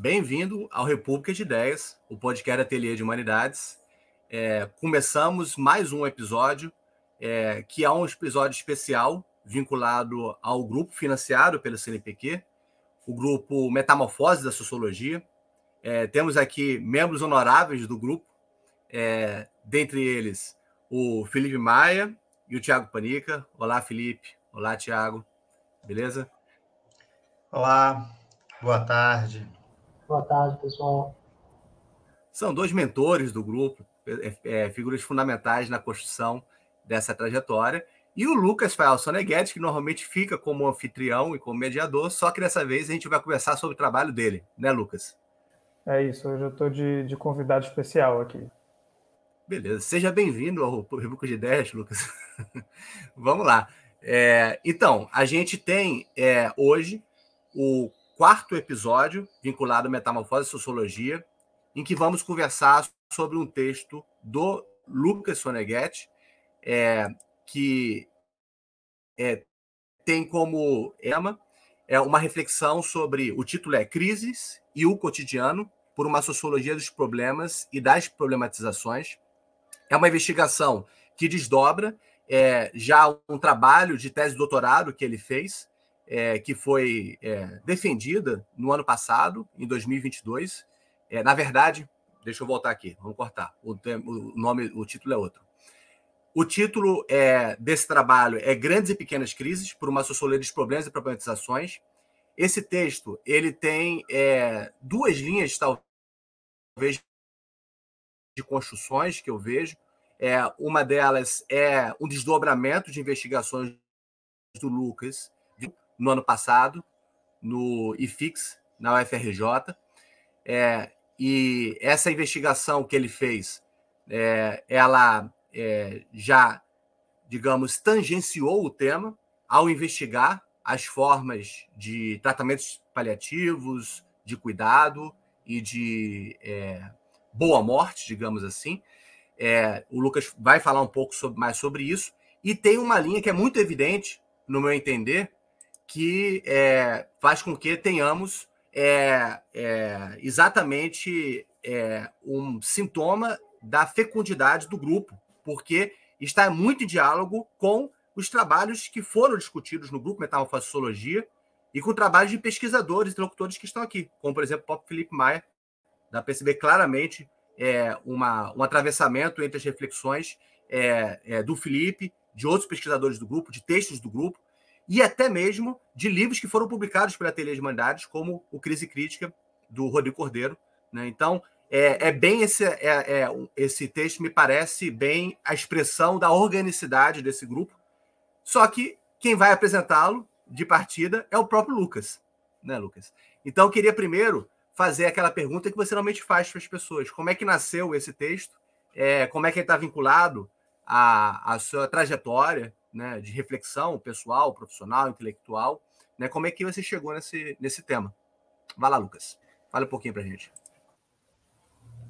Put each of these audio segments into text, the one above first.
bem-vindo ao República de Ideias, o podcast Ateliê de Humanidades. É, começamos mais um episódio, é, que é um episódio especial vinculado ao grupo financiado pelo CNPq, o grupo Metamorfose da Sociologia. É, temos aqui membros honoráveis do grupo, é, dentre eles o Felipe Maia e o Tiago Panica. Olá, Felipe. Olá, Tiago. Beleza? Olá, boa tarde. Boa tarde, pessoal. São dois mentores do grupo, é, é, figuras fundamentais na construção dessa trajetória. E o Lucas Fael Soneguedes, que normalmente fica como anfitrião e como mediador, só que dessa vez a gente vai conversar sobre o trabalho dele, né, Lucas? É isso, hoje eu estou de, de convidado especial aqui. Beleza, seja bem-vindo ao República de Ideias, Lucas. Vamos lá. É, então, a gente tem é, hoje o quarto episódio vinculado à metamorfose e sociologia, em que vamos conversar sobre um texto do Lucas Soneghetti, é, que é, tem como tema é uma reflexão sobre o título é Crises e o cotidiano por uma sociologia dos problemas e das problematizações. É uma investigação que desdobra é, já um trabalho de tese de doutorado que ele fez, é, que foi é, defendida no ano passado, em 2022. É, na verdade, deixa eu voltar aqui, vamos cortar. O, o, nome, o título é outro. O título é, desse trabalho é Grandes e Pequenas Crises, por uma sociologia dos problemas e problematizações. Esse texto ele tem é, duas linhas, talvez, de construções que eu vejo. É, uma delas é um desdobramento de investigações do Lucas no ano passado, no IFIX, na UFRJ. É, e essa investigação que ele fez, é, ela é, já, digamos, tangenciou o tema ao investigar as formas de tratamentos paliativos, de cuidado e de é, boa morte, digamos assim. É, o Lucas vai falar um pouco sobre, mais sobre isso. E tem uma linha que é muito evidente, no meu entender, que é, faz com que tenhamos é, é exatamente é, um sintoma da fecundidade do grupo, porque está muito em diálogo com os trabalhos que foram discutidos no grupo Metamorfosologia e com trabalhos de pesquisadores e locutores que estão aqui, como, por exemplo, o Pop Felipe Maia, Dá para perceber claramente é, uma, um atravessamento entre as reflexões é, do Felipe, de outros pesquisadores do grupo, de textos do grupo, e até mesmo de livros que foram publicados pela Ateliê de Humanidades, como o Crise Crítica, do Rodrigo Cordeiro. Né? Então, é, é, bem esse, é, é, esse texto, me parece bem a expressão da organicidade desse grupo. Só que quem vai apresentá-lo de partida é o próprio Lucas, né, Lucas? Então, eu queria primeiro fazer aquela pergunta que você normalmente faz para as pessoas: como é que nasceu esse texto? É, como é que ele está vinculado à, à sua trajetória né, de reflexão pessoal, profissional, intelectual? Né, como é que você chegou nesse, nesse tema? Vai lá, Lucas. Fala um pouquinho para a gente.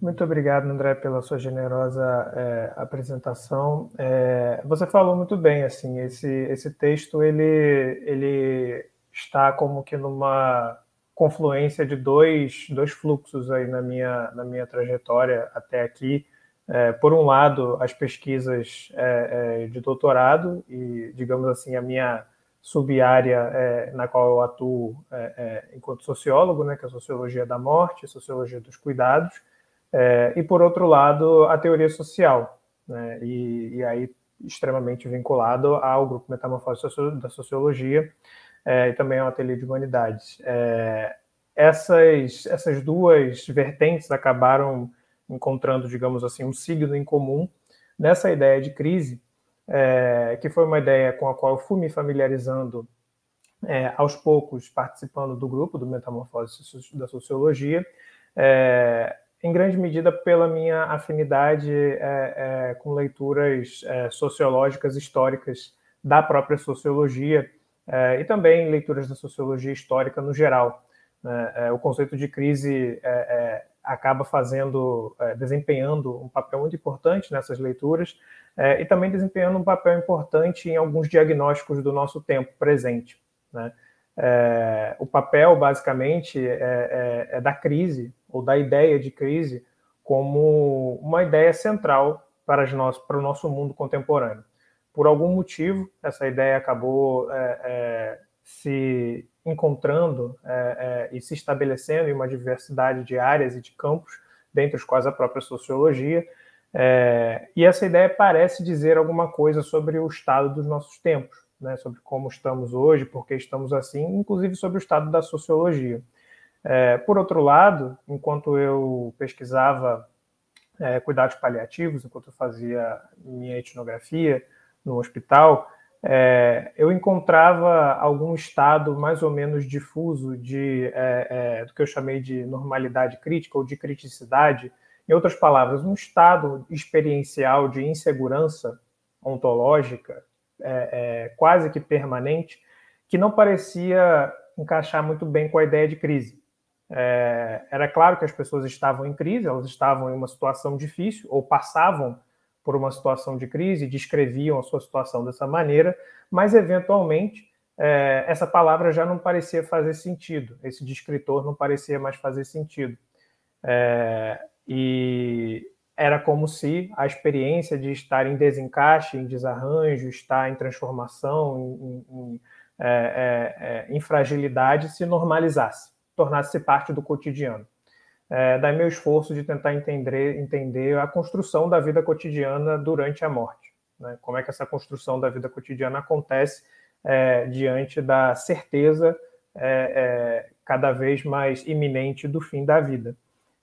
Muito obrigado, André, pela sua generosa é, apresentação. É, você falou muito bem, assim, esse, esse texto ele, ele está como que numa confluência de dois, dois fluxos aí na minha, na minha trajetória até aqui. É, por um lado, as pesquisas é, é, de doutorado e, digamos assim, a minha subárea é, na qual eu atuo é, é, enquanto sociólogo, né, que é a sociologia da morte, a sociologia dos cuidados, e, por outro lado, a teoria social, né, e, e aí extremamente vinculado ao grupo Metamorfose da Sociologia, e também um ateliê de humanidades. Essas, essas duas vertentes acabaram encontrando, digamos assim, um signo em comum nessa ideia de crise, é, que foi uma ideia com a qual eu fui me familiarizando é, aos poucos, participando do grupo do Metamorfose da Sociologia, é, em grande medida pela minha afinidade é, é, com leituras é, sociológicas históricas da própria sociologia, e também leituras da sociologia histórica no geral. Né? O conceito de crise é, acaba fazendo, é, desempenhando um papel muito importante nessas leituras e também desempenhando um papel importante em alguns diagnósticos do nosso tempo presente. Né? É, o papel, basicamente, é, é, é, da crise, ou da ideia de crise, como uma ideia central para, nós, para o nosso mundo contemporâneo. Por algum motivo, essa ideia acabou é, é, se encontrando é, e se estabelecendo em uma diversidade de áreas e de campos, dentre os quais a própria sociologia, é, e essa ideia parece dizer alguma coisa sobre o estado dos nossos tempos, né, sobre como estamos hoje, por que estamos assim, inclusive sobre o estado da sociologia. É, por outro lado, enquanto eu pesquisava é, cuidados paliativos, enquanto eu fazia minha etnografia no hospital, é, eu encontrava algum estado mais ou menos difuso de é, é, do que eu chamei de normalidade crítica ou de criticidade. Em outras palavras, um estado experiencial de insegurança ontológica é, é, quase que permanente que não parecia encaixar muito bem com a ideia de crise. É, era claro que as pessoas estavam em crise, elas estavam em uma situação difícil ou passavam por uma situação de crise, descreviam a sua situação dessa maneira, mas eventualmente é, essa palavra já não parecia fazer sentido, esse descritor não parecia mais fazer sentido. É, e era como se a experiência de estar em desencaixe, em desarranjo, estar em transformação, em, em, é, é, é em fragilidade se normalizasse, tornasse parte do cotidiano é, daí meu esforço de tentar entender, entender a construção da vida cotidiana durante a morte. Né? Como é que essa construção da vida cotidiana acontece é, diante da certeza é, é cada vez mais iminente do fim da vida.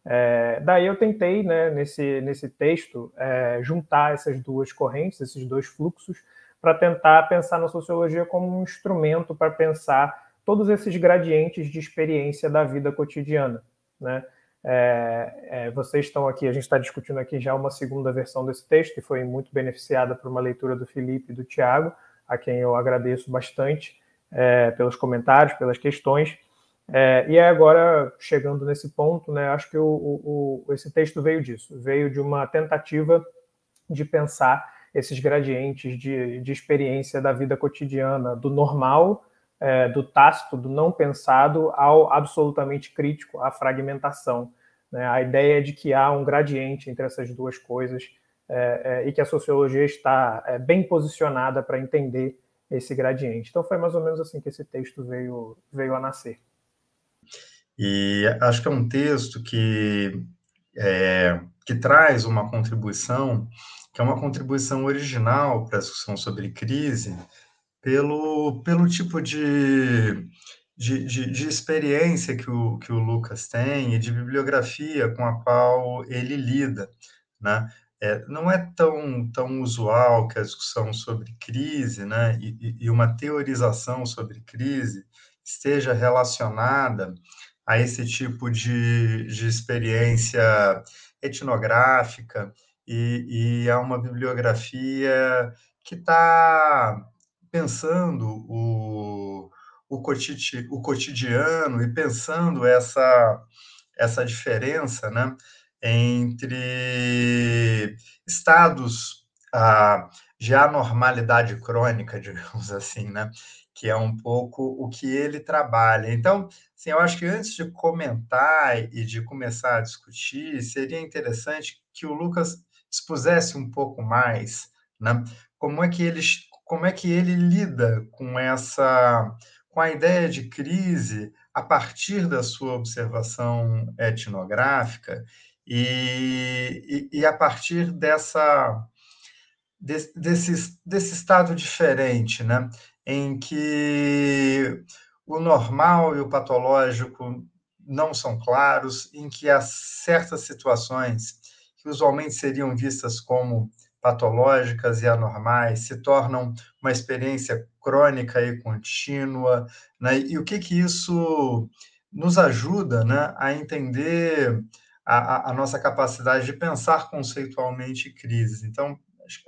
É, daí eu tentei, né, nesse, nesse texto, é, juntar essas duas correntes, esses dois fluxos, para tentar pensar na sociologia como um instrumento para pensar todos esses gradientes de experiência da vida cotidiana. Né? É, é, vocês estão aqui, a gente está discutindo aqui já uma segunda versão desse texto, que foi muito beneficiada por uma leitura do Felipe e do Tiago, a quem eu agradeço bastante é, pelos comentários, pelas questões. É, e agora, chegando nesse ponto, né, acho que o, o, o, esse texto veio disso, veio de uma tentativa de pensar esses gradientes de, de experiência da vida cotidiana, do normal é, do tácito, do não pensado, ao absolutamente crítico, à fragmentação. Né? A ideia de que há um gradiente entre essas duas coisas é, é, e que a sociologia está é, bem posicionada para entender esse gradiente. Então foi mais ou menos assim que esse texto veio, veio a nascer. E acho que é um texto que, é, que traz uma contribuição, que é uma contribuição original para a discussão sobre crise, pelo, pelo tipo de, de, de, de, experiência que o, que o Lucas tem e de bibliografia com a qual ele lida, né? É, não é tão, tão usual que a discussão sobre crise né, e, e uma teorização sobre crise esteja relacionada a esse tipo de, de experiência etnográfica e, e a uma bibliografia que está pensando o, o, o cotidiano e pensando essa, essa diferença né, entre estados ah, de anormalidade crônica, digamos assim, né, que é um pouco o que ele trabalha. Então, assim, eu acho que antes de comentar e de começar a discutir, seria interessante que o Lucas expusesse um pouco mais né, como é que eles como é que ele lida com essa com a ideia de crise a partir da sua observação etnográfica e, e, e a partir dessa desse, desse, desse estado diferente, né, em que o normal e o patológico não são claros, em que há certas situações que usualmente seriam vistas como patológicas e anormais se tornam uma experiência crônica e contínua, né? e o que que isso nos ajuda né, a entender a, a, nossa capacidade de pensar conceitualmente crises. Então,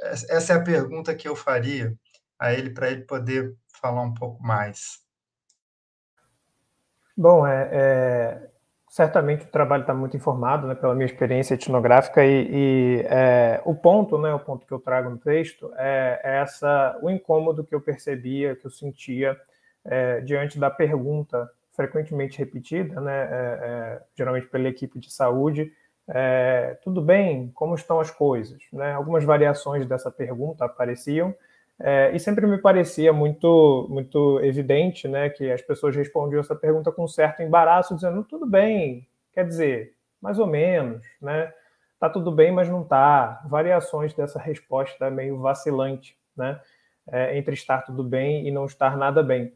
essa é a pergunta que eu faria a ele, para ele poder falar um pouco mais. Bom, é, é certamente o trabalho está muito informado né, pela minha experiência etnográfica e, e é, o ponto, né, o ponto que eu trago no texto é, é, essa o incômodo que eu percebia, que eu sentia é, diante da pergunta frequentemente repetida, né, é, é, geralmente pela equipe de saúde, tudo bem, como estão as coisas? Né? Algumas variações dessa pergunta apareciam, é, e sempre me parecia muito, muito evidente né, que as pessoas respondiam essa pergunta com um certo embaraço, dizendo tudo bem, quer dizer, mais ou menos, né? Tá tudo bem, mas não tá. Variações dessa resposta meio vacilante, né? É, entre estar tudo bem e não estar nada bem.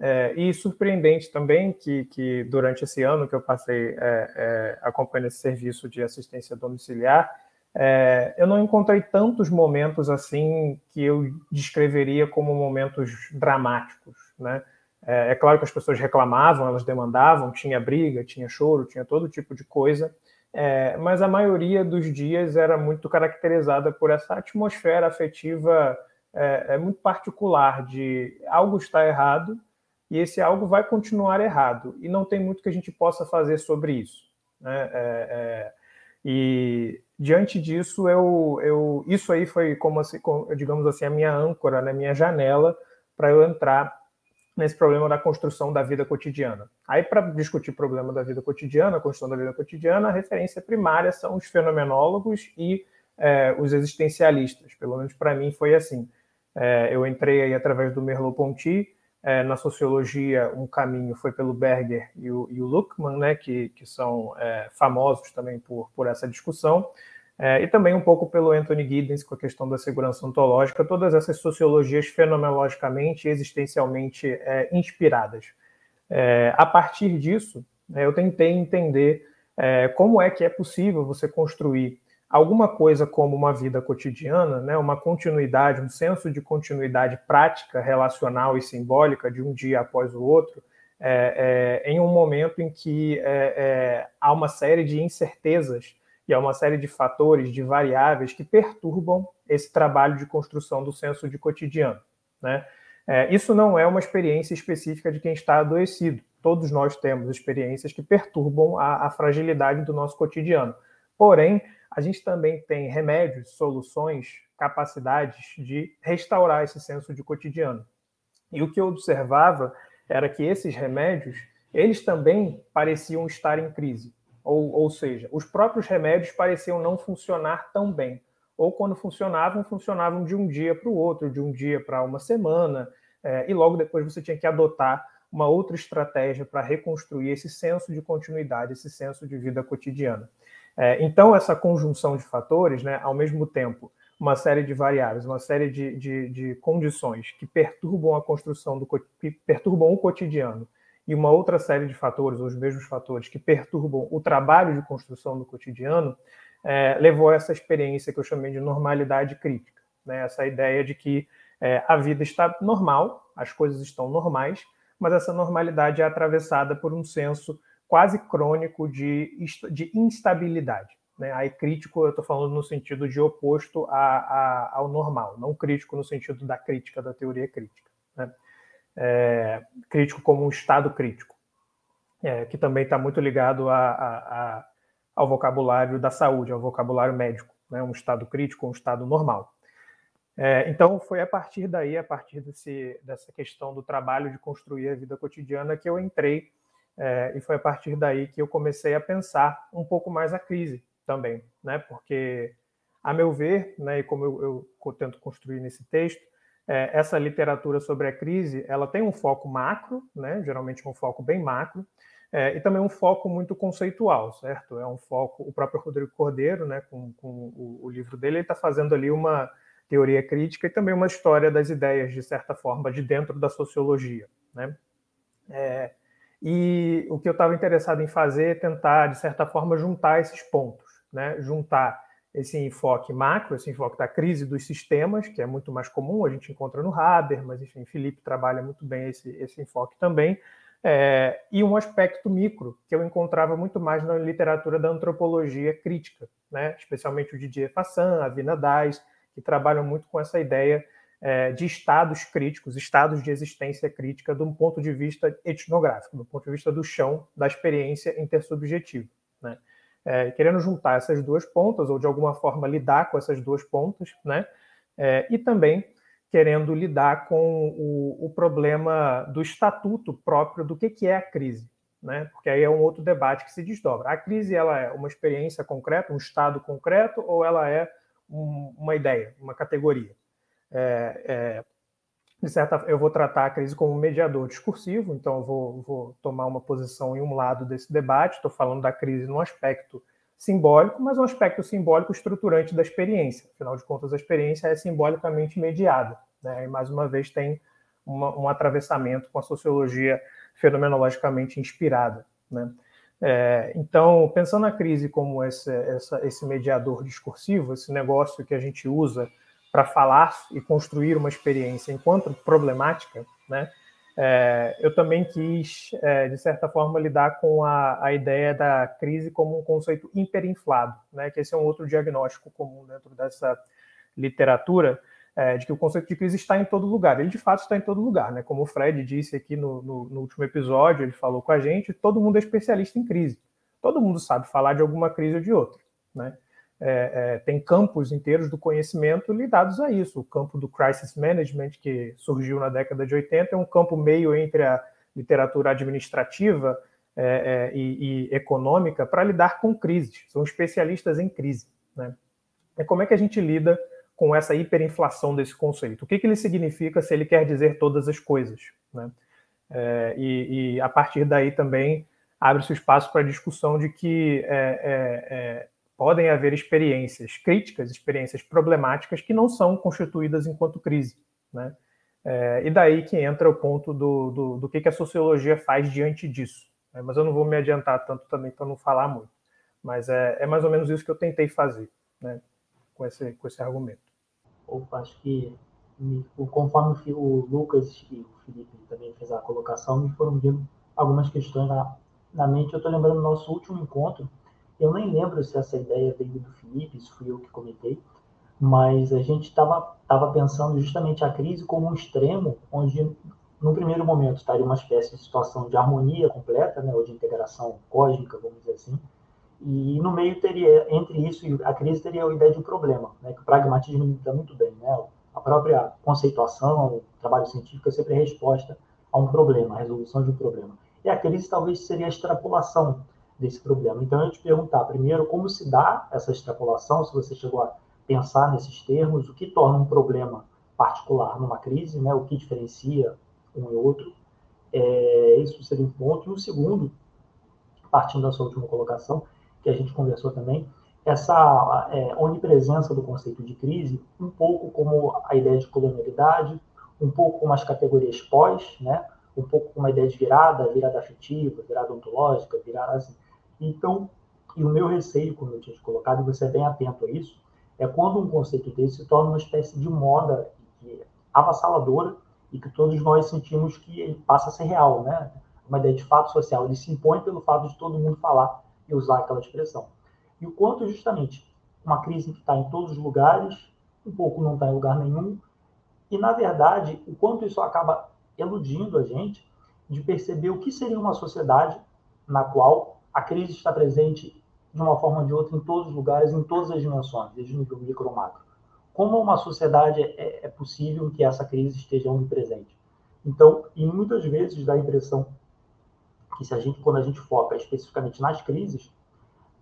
É, e surpreendente também que, que durante esse ano que eu passei é, é acompanhando esse serviço de assistência domiciliar, é, eu não encontrei tantos momentos assim que eu descreveria como momentos dramáticos, né? É, é, claro que as pessoas reclamavam, elas demandavam, tinha briga, tinha choro, tinha todo tipo de coisa, é, mas a maioria dos dias era muito caracterizada por essa atmosfera afetiva é, é muito particular de algo está errado e esse algo vai continuar errado e não tem muito que a gente possa fazer sobre isso. Né? E diante disso, eu, eu, isso aí foi como, assim, como digamos assim, a minha âncora, a né, minha janela para eu entrar nesse problema da construção da vida cotidiana. Aí, para discutir problema da vida cotidiana, construção da vida cotidiana, a referência primária são os fenomenólogos e é, os existencialistas. Pelo menos para mim foi assim. É, eu entrei aí através do Merleau-Ponty, é, na sociologia, um caminho foi pelo Berger e o, e o Luckmann, né, que, que são é, famosos também por, por essa discussão, é, e também um pouco pelo Anthony Giddens com a questão da segurança ontológica, todas essas sociologias fenomenologicamente e existencialmente é, inspiradas. É, a partir disso, né, eu tentei entender é, como é que é possível você construir alguma coisa como uma vida cotidiana, né, uma continuidade, um senso de continuidade prática, relacional e simbólica de um dia após o outro, é, é, em um momento em que é, é há uma série de incertezas e há uma série de fatores, de variáveis que perturbam esse trabalho de construção do senso de cotidiano. Né? É, isso não é uma experiência específica de quem está adoecido. Todos nós temos experiências que perturbam a, a fragilidade do nosso cotidiano. Porém, a gente também tem remédios, soluções, capacidades de restaurar esse senso de cotidiano. E o que eu observava era que esses remédios, eles também pareciam estar em crise. Ou, ou seja, os próprios remédios pareciam não funcionar tão bem. Ou quando funcionavam, funcionavam de um dia para o outro, de um dia para uma semana, é, e logo depois você tinha que adotar uma outra estratégia para reconstruir esse senso de continuidade, esse senso de vida cotidiana. É, então, essa conjunção de fatores, né, ao mesmo tempo, uma série de variáveis, uma série de, de, de condições que perturbam a construção do perturbam o cotidiano e uma outra série de fatores, ou os mesmos fatores, que perturbam o trabalho de construção do cotidiano, é, levou a essa experiência que eu chamei de normalidade crítica. Né? Essa ideia de que é, a vida está normal, as coisas estão normais, mas essa normalidade é atravessada por um senso quase crônico de, de instabilidade. Né? Aí crítico eu estou falando no sentido de oposto a, a, ao normal, não crítico no sentido da crítica, da teoria crítica. Né? É, crítico como um estado crítico, é, que também está muito ligado a, a, ao vocabulário da saúde, ao vocabulário médico, né? um estado crítico, um estado normal. É, então, foi a partir daí, a partir desse, dessa questão do trabalho de construir a vida cotidiana, que eu entrei é, e foi a partir daí que eu comecei a pensar um pouco mais a crise também, né? Porque, a meu ver, né, e como eu, eu tento construir nesse texto, é, essa literatura sobre a crise, ela tem um foco macro, né? Geralmente um foco bem macro, é, e também um foco muito conceitual, certo? É um foco, o próprio Rodrigo Cordeiro, né, com, com o, o livro dele, ele está fazendo ali uma teoria crítica e também uma história das ideias, de certa forma, de dentro da sociologia, né? É, e o que eu estava interessado em fazer é tentar, de certa forma, juntar esses pontos, né? juntar esse enfoque macro, esse enfoque da crise dos sistemas, que é muito mais comum, a gente encontra no Haber, mas enfim, Felipe trabalha muito bem esse, esse enfoque também, é, e um aspecto micro, que eu encontrava muito mais na literatura da antropologia crítica, né? especialmente o Didier Fassan, a Vina Dais, que trabalham muito com essa ideia é, de estados críticos, estados de existência crítica, de um ponto de vista etnográfico, do ponto de vista do chão da experiência intersubjetiva. Né? É, querendo juntar essas duas pontas, ou de alguma forma lidar com essas duas pontas, né? É, e também querendo lidar com o, o problema do estatuto próprio do que, que é a crise. Né? Porque aí é um outro debate que se desdobra. A crise ela é uma experiência concreta, um estado concreto, ou ela é um, uma ideia, uma categoria? É, é, de certa, eu vou tratar a crise como mediador discursivo, então eu vou, vou tomar uma posição em um lado desse debate. Estou falando da crise num aspecto simbólico, mas um aspecto simbólico estruturante da experiência. Afinal de contas, a experiência é simbolicamente mediada. Né? E mais uma vez tem uma, um atravessamento com a sociologia fenomenologicamente inspirada. Né? É, então, pensando na crise como esse, essa, esse mediador discursivo, esse negócio que a gente usa para falar e construir uma experiência enquanto problemática, né? É, eu também quis, é, de certa forma, lidar com a, a, ideia da crise como um conceito hiperinflado, né? que esse é um outro diagnóstico comum dentro dessa literatura, é, de que o conceito de crise está em todo lugar. Ele, de fato, está em todo lugar. Né? Como o Fred disse aqui no, no, no último episódio, ele falou com a gente, todo mundo é especialista em crise. Todo mundo sabe falar de alguma crise ou de outra. Né? É, é, tem campos inteiros do conhecimento lidados a isso. O campo do crisis management, que surgiu na década de 80, é um campo meio entre a literatura administrativa é, é e, e, econômica para lidar com crises. São especialistas em crise. Né? E como é que a gente lida com essa hiperinflação desse conceito? O que, que ele significa se ele quer dizer todas as coisas? Né? É, e, e, a partir daí também abre-se espaço para a discussão de que é, podem haver experiências críticas, experiências problemáticas que não são constituídas enquanto crise. Né? É, e daí que entra o ponto do, do, do que, que a sociologia faz diante disso. Né? Mas eu não vou me adiantar tanto também para não falar muito. Mas é, é, mais ou menos isso que eu tentei fazer né? com, esse, com esse argumento. Opa, acho que conforme o Lucas e o Felipe também fez a colocação, me foram vindo algumas questões na, na mente. Eu estou lembrando do nosso último encontro, eu nem lembro se essa ideia veio do Felipe, isso fui eu que comentei, mas a gente estava tava pensando justamente a crise como um extremo, onde no primeiro momento estaria uma espécie de situação de harmonia completa, né, ou de integração cósmica, vamos dizer assim, e no meio teria, entre isso e a crise, teria a ideia de um problema, né, que o pragmatismo lida muito bem, né, a própria conceituação, o trabalho científico é sempre a resposta a um problema, a resolução de um problema. E a crise talvez seria a extrapolação desse problema. Então, eu te perguntar primeiro como se dá essa extrapolação, se você chegou a pensar nesses termos, o que torna um problema particular numa crise, né, o que diferencia um e outro. É, isso seria um ponto. E o segundo, partindo da sua última colocação, que a gente conversou também, essa é, onipresença do conceito de crise, um pouco como a ideia de colonialidade, um pouco como as categorias pós, né? um pouco como a ideia de virada, virada afetiva, virada ontológica, virada assim. Então, e o meu receio, como eu tinha te colocado, e você é bem atento a isso, é quando um conceito desse se torna uma espécie de moda que é avassaladora e que todos nós sentimos que ele passa a ser real, né? Uma ideia de fato social. Ele se impõe pelo fato de todo mundo falar e usar aquela expressão. E o quanto, justamente, uma crise que está em todos os lugares, um pouco não está em lugar nenhum, e, na verdade, o quanto isso acaba eludindo a gente de perceber o que seria uma sociedade na qual a crise está presente de uma forma ou de outra em todos os lugares, em todas as dimensões, desde o nível micro ou macro. Como uma sociedade é, é possível que essa crise esteja presente? Então, e muitas vezes dá a impressão que se a gente, quando a gente foca especificamente nas crises,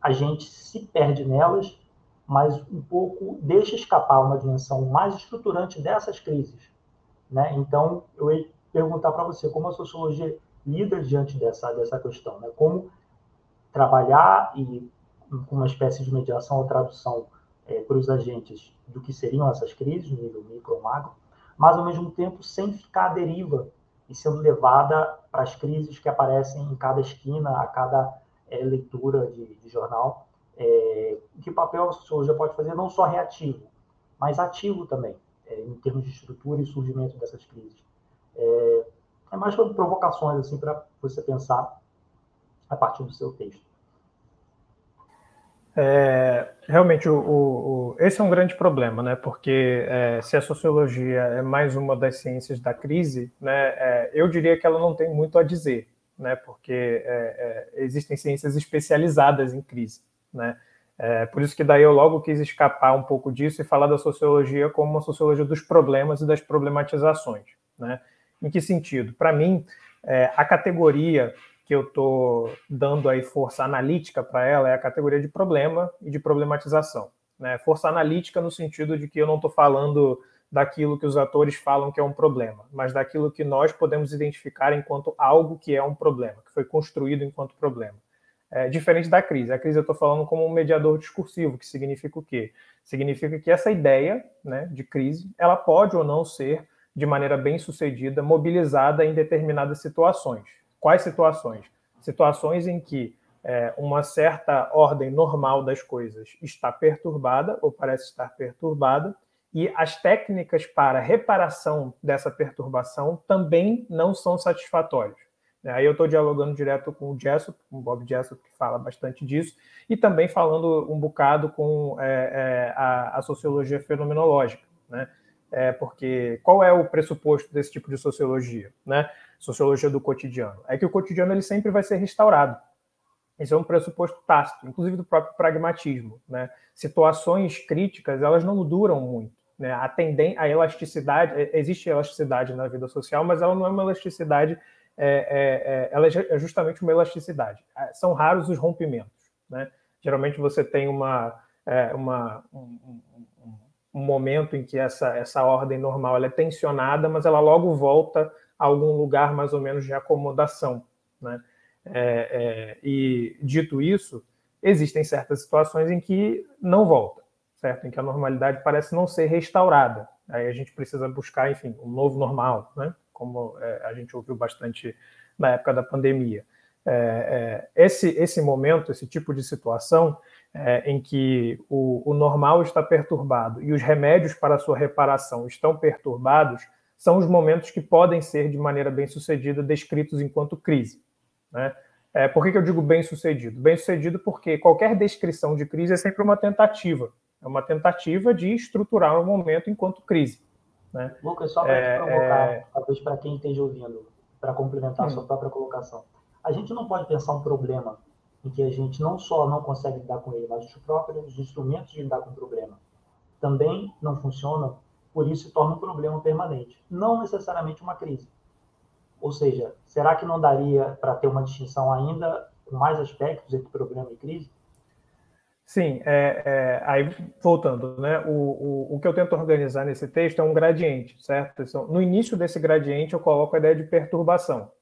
a gente se perde nelas, mas um pouco deixa escapar uma dimensão mais estruturante dessas crises. Né? Então, eu ia perguntar para você como a sociologia lida diante dessa, dessa questão, né? como trabalhar e com uma espécie de mediação ou tradução é, para os agentes do que seriam essas crises, no nível micro ou macro, mas ao mesmo tempo sem ficar à deriva e sendo levada para as crises que aparecem em cada esquina, a cada é, leitura de, de jornal. É, que papel a sociologia pode fazer não só reativo, mas ativo também, é, em termos de estrutura e surgimento dessas crises. É, é mais sobre provocações assim para você pensar a partir do seu texto. É, realmente, o, o, o, esse é um grande problema, né? Porque é, se a sociologia é mais uma das ciências da crise, né? É, eu diria que ela não tem muito a dizer, né? Porque é, é, existem ciências especializadas em crise, né? É, por isso que daí eu logo quis escapar um pouco disso e falar da sociologia como uma sociologia dos problemas e das problematizações. Né? Em que sentido? Para mim, a categoria que eu estou dando aí força analítica para ela é a categoria de problema e de problematização. Né? Força analítica no sentido de que eu não estou falando daquilo que os atores falam que é um problema, mas daquilo que nós podemos identificar enquanto algo que é um problema, que foi construído enquanto problema. É, diferente da crise. A crise eu estou falando como um mediador discursivo, que significa o quê? Significa que essa ideia né, de crise, ela pode ou não ser, de maneira bem sucedida, mobilizada em determinadas situações. Quais situações? Situações em que é, uma certa ordem normal das coisas está perturbada ou parece estar perturbada, e as técnicas para reparação dessa perturbação também não são satisfatórias. Aí eu estou dialogando direto com o Jessop, com o Bob Jessop, que fala bastante disso, e também falando um bocado com é, é, a, a, sociologia fenomenológica, né? É, porque qual é o pressuposto desse tipo de sociologia, né? Sociologia do cotidiano. É que o cotidiano ele sempre vai ser restaurado. Esse é um pressuposto tácito, inclusive do próprio pragmatismo, né? Situações críticas, elas não duram muito. Né? A, tendência, a elasticidade, existe elasticidade na vida social, mas ela não é uma elasticidade é, é, é, ela é justamente uma elasticidade. É, são raros os rompimentos. Né? Geralmente você tem uma, é, uma um, um, um, momento em que essa, essa ordem normal é tensionada, mas ela logo volta algum lugar mais ou menos de acomodação. Né? É, e dito isso, existem certas situações em que não volta, certo? Em que a normalidade parece não ser restaurada. Aí a gente precisa buscar, enfim, um novo normal, né? como é, a gente ouviu bastante na época da pandemia. É, é, esse, esse momento, esse tipo de situação é, em que o, o, normal está perturbado e os remédios para sua reparação estão perturbados, são os momentos que podem ser, de maneira bem sucedida, descritos enquanto crise. Né? É, por que, que eu digo bem sucedido? Bem sucedido porque qualquer descrição de crise é sempre uma tentativa. É uma tentativa de estruturar um momento enquanto crise. Né? Lucas, só para é, provocar, é... talvez para quem esteja ouvindo, para complementar hum. a sua própria colocação. A gente não pode pensar um problema em que a gente não só não consegue lidar com ele, mas os próprios instrumentos de lidar com o problema também não funcionam, por isso se torna um problema permanente, não necessariamente uma crise. Ou seja, será que não daria para ter uma distinção ainda com mais aspectos entre problema e crise? Sim, é, é, aí voltando, né? O, o, o, que eu tento organizar nesse texto é um gradiente, certo? Então, no início desse gradiente eu coloco a ideia de perturbação,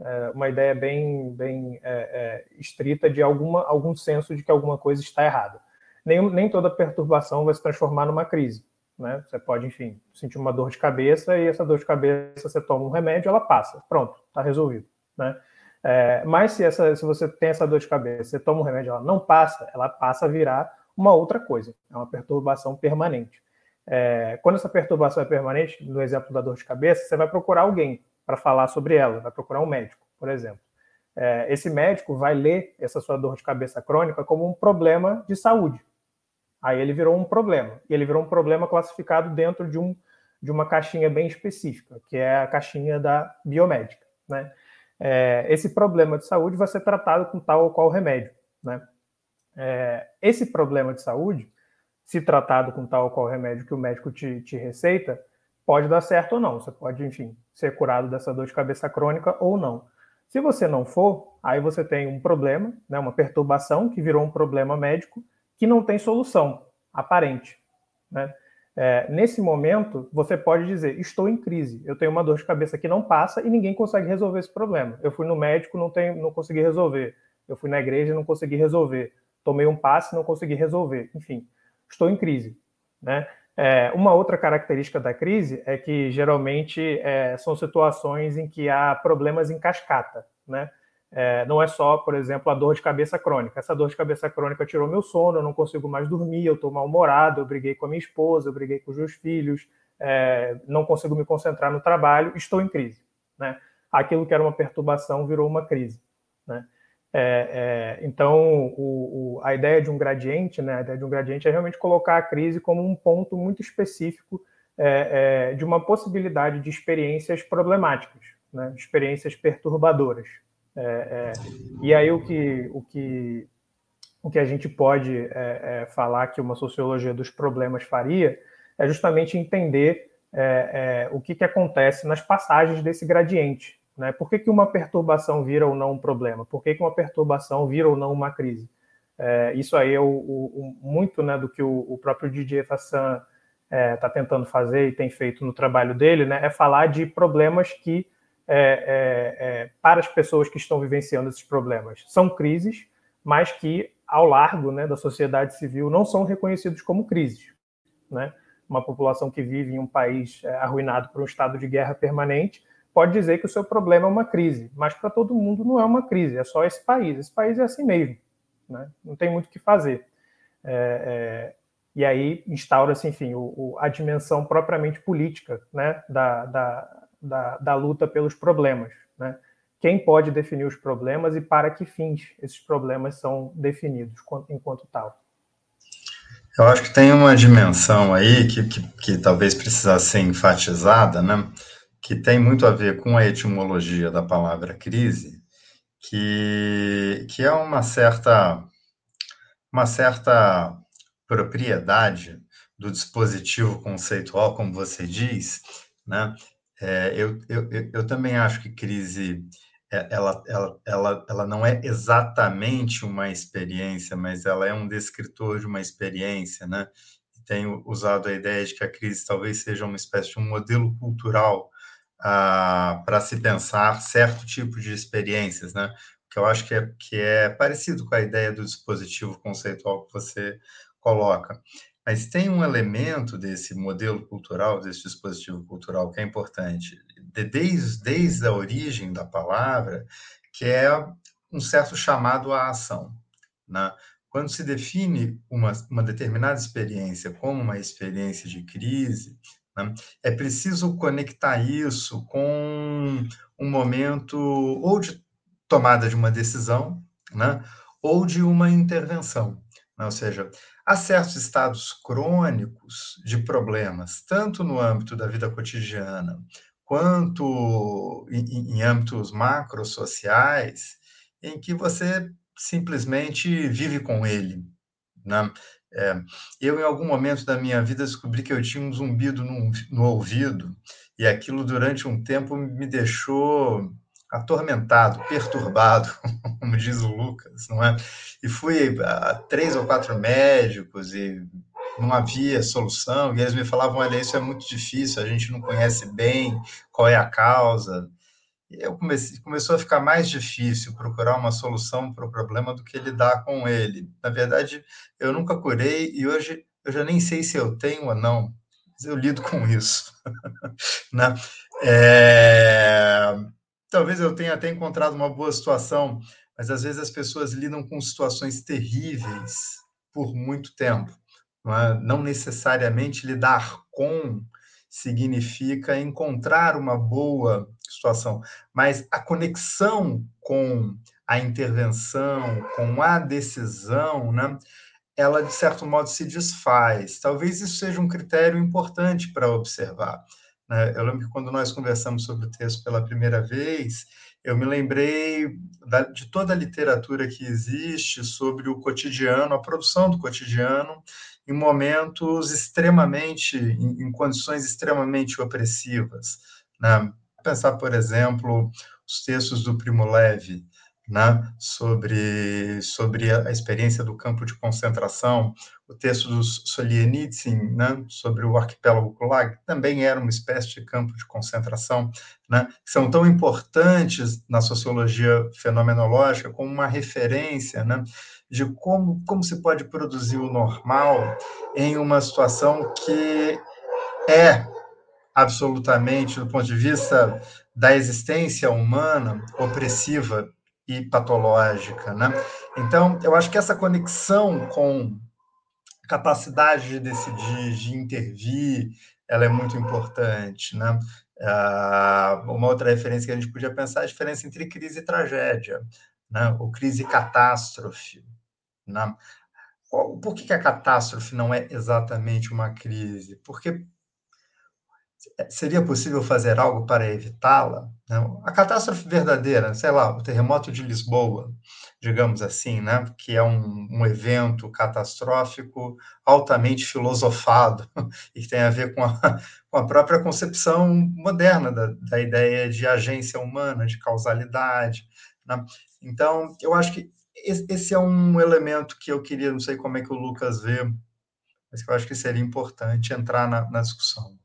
é, uma ideia bem, bem é, é, estrita de alguma, algum senso de que alguma coisa está errada. Nem, nem toda perturbação vai se transformar numa crise, né? Você pode, enfim, sentir uma dor de cabeça e essa dor de cabeça você toma um remédio, ela passa, pronto, está resolvido, né? É, mas se, essa, se você tem essa dor de cabeça, você toma um remédio, ela não passa, ela passa a virar uma outra coisa, é uma perturbação permanente. É, quando essa perturbação é permanente, no exemplo da dor de cabeça, você vai procurar alguém para falar sobre ela, vai procurar um médico, por exemplo. É, esse médico vai ler essa sua dor de cabeça crônica como um problema de saúde. Aí ele virou um problema, e ele virou um problema classificado dentro de, um, de uma caixinha bem específica, que é a caixinha da biomédica, né? é, esse problema de saúde vai ser tratado com tal ou qual remédio. Né? É, esse problema de saúde, se tratado com tal ou qual remédio que o médico te, te receita, pode dar certo ou não. Você pode, enfim, ser curado dessa dor de cabeça crônica ou não. Se você não for, aí você tem um problema, né, uma perturbação que virou um problema médico que não tem solução aparente. Né? É, nesse momento, você pode dizer: estou em crise, eu tenho uma dor de cabeça que não passa e ninguém consegue resolver esse problema. Eu fui no médico, não, tenho, não consegui resolver. Eu fui na igreja, não consegui resolver. Tomei um passe, não consegui resolver. Enfim, estou em crise. Né? É, uma outra característica da crise é que geralmente é, são situações em que há problemas em cascata. Né? É, não é só, por exemplo, a dor de cabeça crônica. Essa dor de cabeça crônica tirou meu sono, eu não consigo mais dormir, eu estou mal-humorado, eu briguei com a minha esposa, eu briguei com os meus filhos, é, não consigo me concentrar no trabalho, estou em crise. Né? Aquilo que era uma perturbação virou uma crise. Né? É, é então, o, o, a ideia de um gradiente, né, a ideia de um gradiente é realmente colocar a crise como um ponto muito específico é, é, de uma possibilidade de experiências problemáticas, né, experiências perturbadoras. É, é, e aí o que, o que o que a gente pode é, é, falar que uma sociologia dos problemas faria é justamente entender é, é, o que, que acontece nas passagens desse gradiente. Né? Por que, que uma perturbação vira ou não um problema? Por que, que uma perturbação vira ou não uma crise? Isso aí é o, o, muito né, do que o, o próprio Didier Fassan está tentando fazer e tem feito no trabalho dele, né, é falar de problemas que, para as pessoas que estão vivenciando esses problemas, são crises, mas que ao largo né, da sociedade civil não são reconhecidos como crises. Né? Uma população que vive em um país é, arruinado por um estado de guerra permanente pode dizer que o seu problema é uma crise, mas para todo mundo não é uma crise, é só esse país. Esse país é assim mesmo, né? não tem muito o que fazer. É, é, e aí instaura-se, enfim, o, o, a dimensão propriamente política né, da, da, da, da luta pelos problemas. Né? quem pode definir os problemas e para que fins esses problemas são definidos enquanto tal. Eu acho que tem uma dimensão aí que, que, que talvez precisasse ser enfatizada, né? que tem muito a ver com a etimologia da palavra crise, que, que é uma certa, uma certa propriedade do dispositivo conceitual, como você diz, né? É, eu, eu, eu também acho que crise é, ela, ela, ela, ela não é exatamente uma experiência, mas ela é um descritor de uma experiência, né? Tenho usado a ideia de que a crise talvez seja uma espécie de um modelo cultural ah, para se pensar certo tipo de experiências, né? Que eu acho que é, que é parecido com a ideia do dispositivo conceitual que você coloca. Mas tem um elemento desse modelo cultural, desse dispositivo cultural, que é importante desde, desde a origem da palavra, que é um certo chamado à ação. Né? Quando se define uma, uma determinada experiência como uma experiência de crise, né, é preciso conectar isso com um momento ou de tomada de uma decisão, né, ou de uma intervenção. Né? Ou seja, há certos estados crônicos de problemas, tanto no âmbito da vida cotidiana, quanto em, em âmbitos macrosociais, em que você simplesmente vive com ele. Né? É, eu, em algum momento da minha vida, descobri que eu tinha um zumbido no, no ouvido, e aquilo, durante um tempo, me deixou atormentado, perturbado, como diz o Lucas, não é? E fui a três ou quatro médicos e não havia solução, e eles me falavam: olha, isso é muito difícil, a gente não conhece bem qual é a causa. E eu comecei, começou a ficar mais difícil procurar uma solução para o problema do que lidar com ele. Na verdade, eu nunca curei e hoje eu já nem sei se eu tenho ou não, mas eu lido com isso. né? É... Talvez eu tenha até encontrado uma boa situação, mas às vezes as pessoas lidam com situações terríveis por muito tempo não, é? não necessariamente lidar com significa encontrar uma boa situação, mas a conexão com a intervenção, com a decisão, né, ela de certo modo se desfaz. Talvez isso seja um critério importante para observar. Né? Eu lembro que quando nós conversamos sobre o texto pela primeira vez, eu me lembrei da, de toda a literatura que existe sobre o cotidiano, a produção do cotidiano, em momentos extremamente, em, em condições extremamente opressivas. Né? Pensar, por exemplo, os textos do Primo Levi, né, sobre, sobre a experiência do campo de concentração, o texto do Solzhenitsyn, né, sobre o arquipélago Gulag, também era uma espécie de campo de concentração, né, que são tão importantes na sociologia fenomenológica como uma referência né, de como, como se pode produzir o normal em uma situação que é absolutamente, do ponto de vista da existência humana, opressiva e patológica, né? Então, eu acho que essa conexão com capacidade de decidir, de intervir, ela é muito importante, né? Ah, uma outra referência que a gente podia pensar é a diferença entre crise e tragédia, né? ou crise e catástrofe. Né? Por que, que a catástrofe não é exatamente uma crise? Porque seria possível fazer algo para evitá-la? A catástrofe verdadeira, sei lá, o terremoto de Lisboa, digamos assim, né, que é um, um evento catastrófico altamente filosofado e que tem a ver com a, com a própria concepção moderna da, da ideia de agência humana, de causalidade. Né? Então, eu acho que esse é um elemento que eu queria, não sei como é que o Lucas vê, mas que eu acho que seria importante entrar na, na discussão.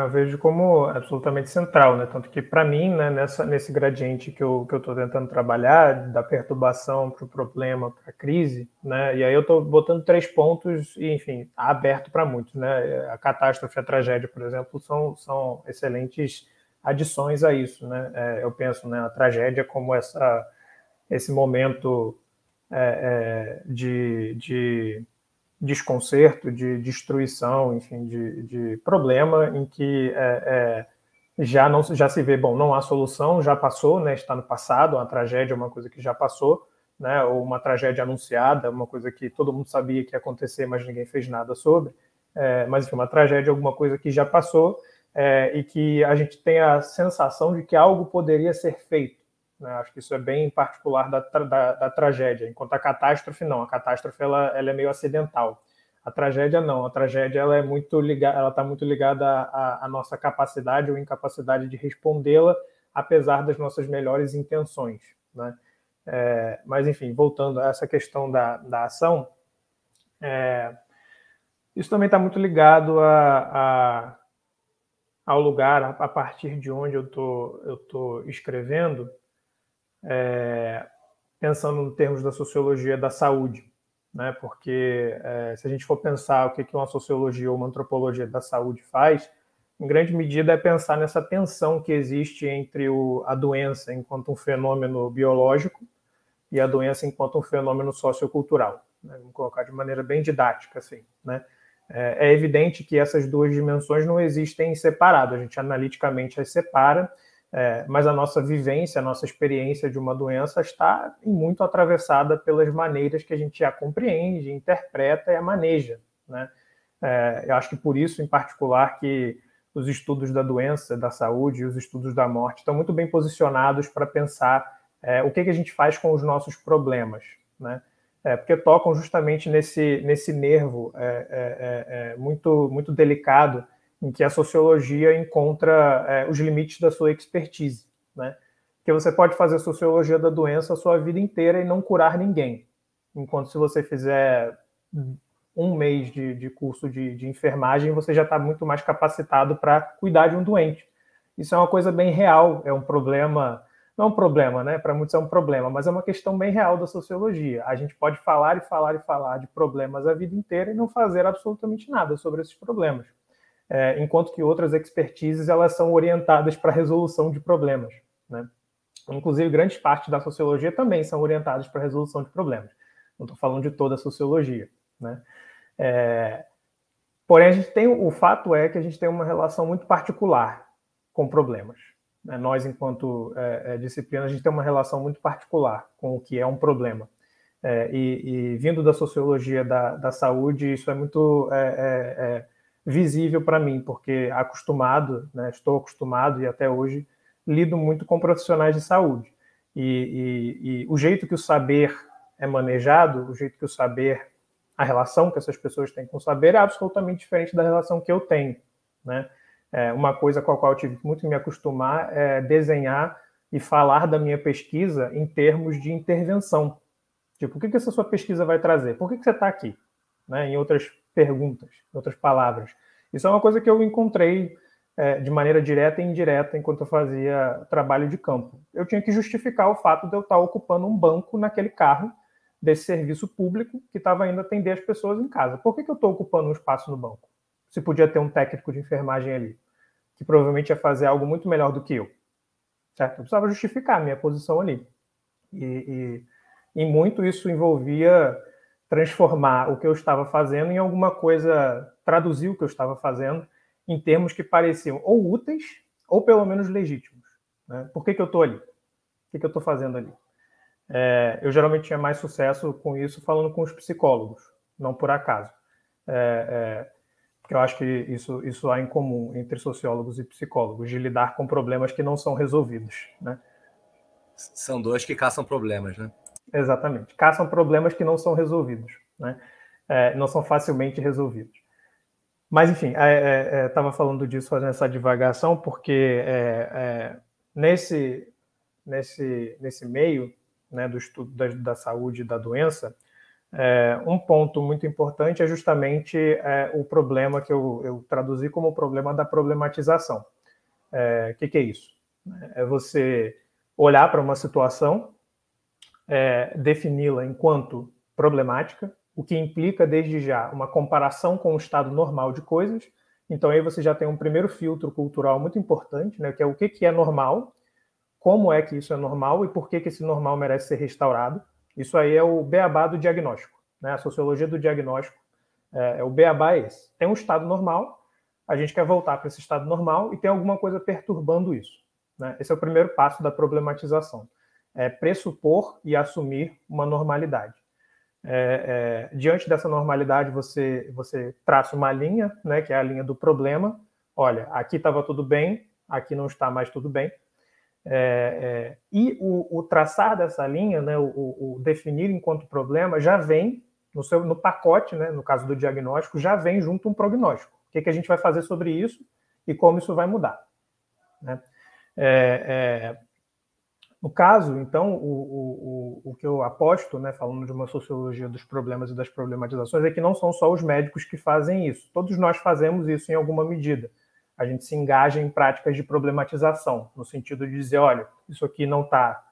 Eu vejo como absolutamente central, né? Tanto que, para mim, né, nessa, nesse gradiente que eu estou tentando trabalhar, da perturbação para o problema, para a crise, né? E aí eu estou botando três pontos, e, enfim, aberto para muitos, né? A catástrofe a tragédia, por exemplo, são, são excelentes adições a isso, né? É, eu penso, né, a tragédia como essa, esse momento é, é, de, de desconcerto, de destruição, enfim, de, de problema em que é, é, já não já se vê, bom, não há solução, já passou, né, está no passado, uma tragédia é uma coisa que já passou, né, ou uma tragédia anunciada, uma coisa que todo mundo sabia que ia acontecer, mas ninguém fez nada sobre, é, mas enfim, uma tragédia alguma coisa que já passou é, e que a gente tem a sensação de que algo poderia ser feito. Né? Acho que isso é bem particular da, da, da, tragédia, enquanto a catástrofe não. A catástrofe ela, ela é meio acidental. A tragédia não. A tragédia ela é muito ligada, ela está muito ligada à, nossa capacidade ou incapacidade de respondê-la, apesar das nossas melhores intenções. Né? É, mas enfim, voltando a essa questão da, da ação, é, isso também está muito ligado a, a, ao lugar a, a, partir de onde eu tô, estou escrevendo é, pensando em termos da sociologia da saúde, né? Porque é, se a gente for pensar o que, que uma sociologia ou uma antropologia da saúde faz, em grande medida é pensar nessa tensão que existe entre o, a doença enquanto um fenômeno biológico e a doença enquanto um fenômeno sociocultural. Né? Vamos colocar de maneira bem didática, assim, né? É, é evidente que essas duas dimensões não existem separadas. A gente analiticamente as separa é, mas a nossa vivência, a nossa experiência de uma doença está muito atravessada pelas maneiras que a gente a compreende, interpreta e a maneja. Né? É, eu acho que por isso, em particular, que os estudos da doença, da saúde e os estudos da morte estão muito bem posicionados para pensar é, o que, que, a gente faz com os nossos problemas, né? É, porque tocam justamente nesse, nesse nervo é, é, muito, muito delicado em que a sociologia encontra é, os limites da sua expertise, né? Porque você pode fazer sociologia da doença a sua vida inteira e não curar ninguém, enquanto se você fizer um mês de, de curso de, de enfermagem, você já está muito mais capacitado para cuidar de um doente. Isso é uma coisa bem real, é um problema, não é um problema, né? Para muitos é um problema, mas é uma questão bem real da sociologia. A gente pode falar e falar e falar de problemas a vida inteira e não fazer absolutamente nada sobre esses problemas é, enquanto que outras expertises elas são orientadas para a resolução de problemas. Né? Inclusive, grande parte da sociologia também são orientadas para a resolução de problemas. Não estou falando de toda a sociologia. Né? É, porém, a gente tem o fato é que a gente tem uma relação muito particular com problemas. Né? Nós, enquanto é, é, disciplina, a gente tem uma relação muito particular com o que é um problema. É, e, e, vindo da sociologia da, da saúde, isso é muito é visível para mim, porque acostumado, né, estou acostumado e até hoje lido muito com profissionais de saúde. E, e, e, o jeito que o saber é manejado, o jeito que o saber, a relação que essas pessoas têm com o saber é absolutamente diferente da relação que eu tenho. Né? É, uma coisa com a qual eu tive muito que me acostumar é desenhar e falar da minha pesquisa em termos de intervenção. Tipo, o que, que essa sua pesquisa vai trazer? Por que, que você está aqui? Né? Em outras perguntas, em outras palavras. Isso é uma coisa que eu encontrei é, de maneira direta e indireta enquanto eu fazia trabalho de campo. Eu tinha que justificar o fato de eu estar ocupando um banco naquele carro desse serviço público que estava indo atender as pessoas em casa. Por que, que eu estou ocupando um espaço no banco? Se podia ter um técnico de enfermagem ali, que provavelmente ia fazer algo muito melhor do que eu. Certo? Eu precisava justificar a minha posição ali. E, e, e muito isso envolvia transformar o que eu estava fazendo em alguma coisa, traduzir o que eu estava fazendo em termos que pareciam ou úteis ou pelo menos legítimos. Né? Por que, que eu estou ali? O que, que eu estou fazendo ali? É, eu geralmente tinha mais sucesso com isso falando com os psicólogos, não por acaso. É, é, porque eu acho que isso, isso há em comum entre sociólogos e psicólogos, de lidar com problemas que não são resolvidos. Né? São dois que caçam problemas, né? Exatamente. Caçam problemas que não são resolvidos, né? É, não são facilmente resolvidos. Mas, enfim, estava é, é, é falando disso, fazendo essa divagação, porque é, nesse, nesse, nesse meio né, do estudo da, da saúde e da doença, é, um ponto muito importante é justamente é, o problema que eu, eu, traduzi como o problema da problematização. O é, que, que, é isso? É você olhar para uma situação, é, defini-la enquanto problemática, o que implica desde já uma comparação com o estado normal de coisas. Então aí você já tem um primeiro filtro cultural muito importante, né, que é o que, que é normal, como é que isso é normal e por que, que esse normal merece ser restaurado. Isso aí é o beabá do diagnóstico, né? A sociologia do diagnóstico é, é o beabá é esse. Tem um estado normal, a gente quer voltar para esse estado normal e tem alguma coisa perturbando isso. Né? Esse é o primeiro passo da problematização. É pressupor e assumir uma normalidade. É, é, diante dessa normalidade, você, você traça uma linha, né, que é a linha do problema. Olha, aqui estava tudo bem, aqui não está mais tudo bem. É, é, e o, o, traçar dessa linha, né, o, o, definir enquanto problema, já vem no, seu, no pacote, né, no caso do diagnóstico, já vem junto um prognóstico. O que, que a gente vai fazer sobre isso e como isso vai mudar. Né? No caso, então, o, o, o que eu aposto, né, falando de uma sociologia dos problemas e das problematizações, é que não são só os médicos que fazem isso. Todos nós fazemos isso em alguma medida a gente se engaja em práticas de problematização, no sentido de dizer, olha, isso aqui não está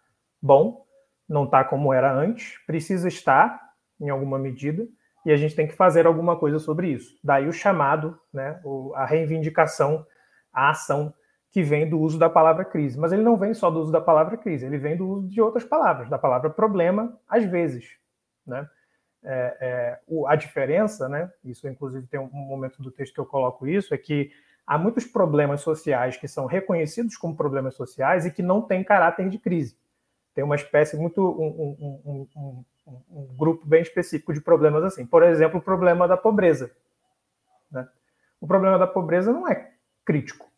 bom, não está como era antes, precisa estar em alguma medida, e a gente tem que fazer alguma coisa sobre isso. Daí o chamado, né, a reivindicação, a ação que vem do uso da palavra crise. Mas ele não vem só do uso da palavra crise, ele vem do uso de outras palavras, da palavra problema, às vezes. Né? É, é, o, a diferença, né, isso inclusive tem um momento do texto que eu coloco isso, é que há muitos problemas sociais que são reconhecidos como problemas sociais e que não têm caráter de crise. Tem uma espécie muito um, um, um, um grupo bem específico de problemas assim. Por exemplo, o problema da pobreza. Né? O problema da pobreza não é crítico.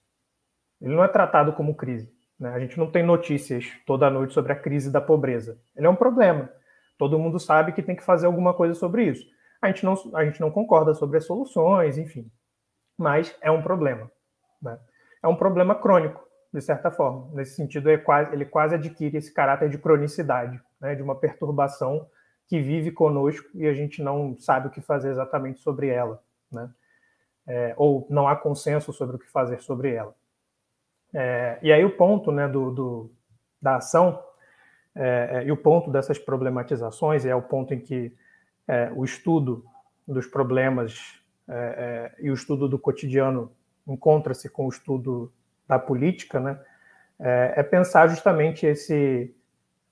Ele não é tratado como crise. Né? A gente não tem notícias toda noite sobre a crise da pobreza. Ele é um problema. Todo mundo sabe que tem que fazer alguma coisa sobre isso. A gente não, a gente não concorda sobre as soluções, enfim mas é um problema. Né? É um problema crônico, de certa forma. Nesse sentido, ele quase, ele quase adquire esse caráter de cronicidade, né? de uma perturbação que vive conosco e a gente não sabe o que fazer exatamente sobre ela, né? É, ou não há consenso sobre o que fazer sobre ela. É, e aí o ponto né, do, do da ação é, é e o ponto dessas problematizações é o ponto em que é, o estudo dos problemas é, é, e o estudo do cotidiano encontra-se com o estudo da política, né? É, pensar justamente esse,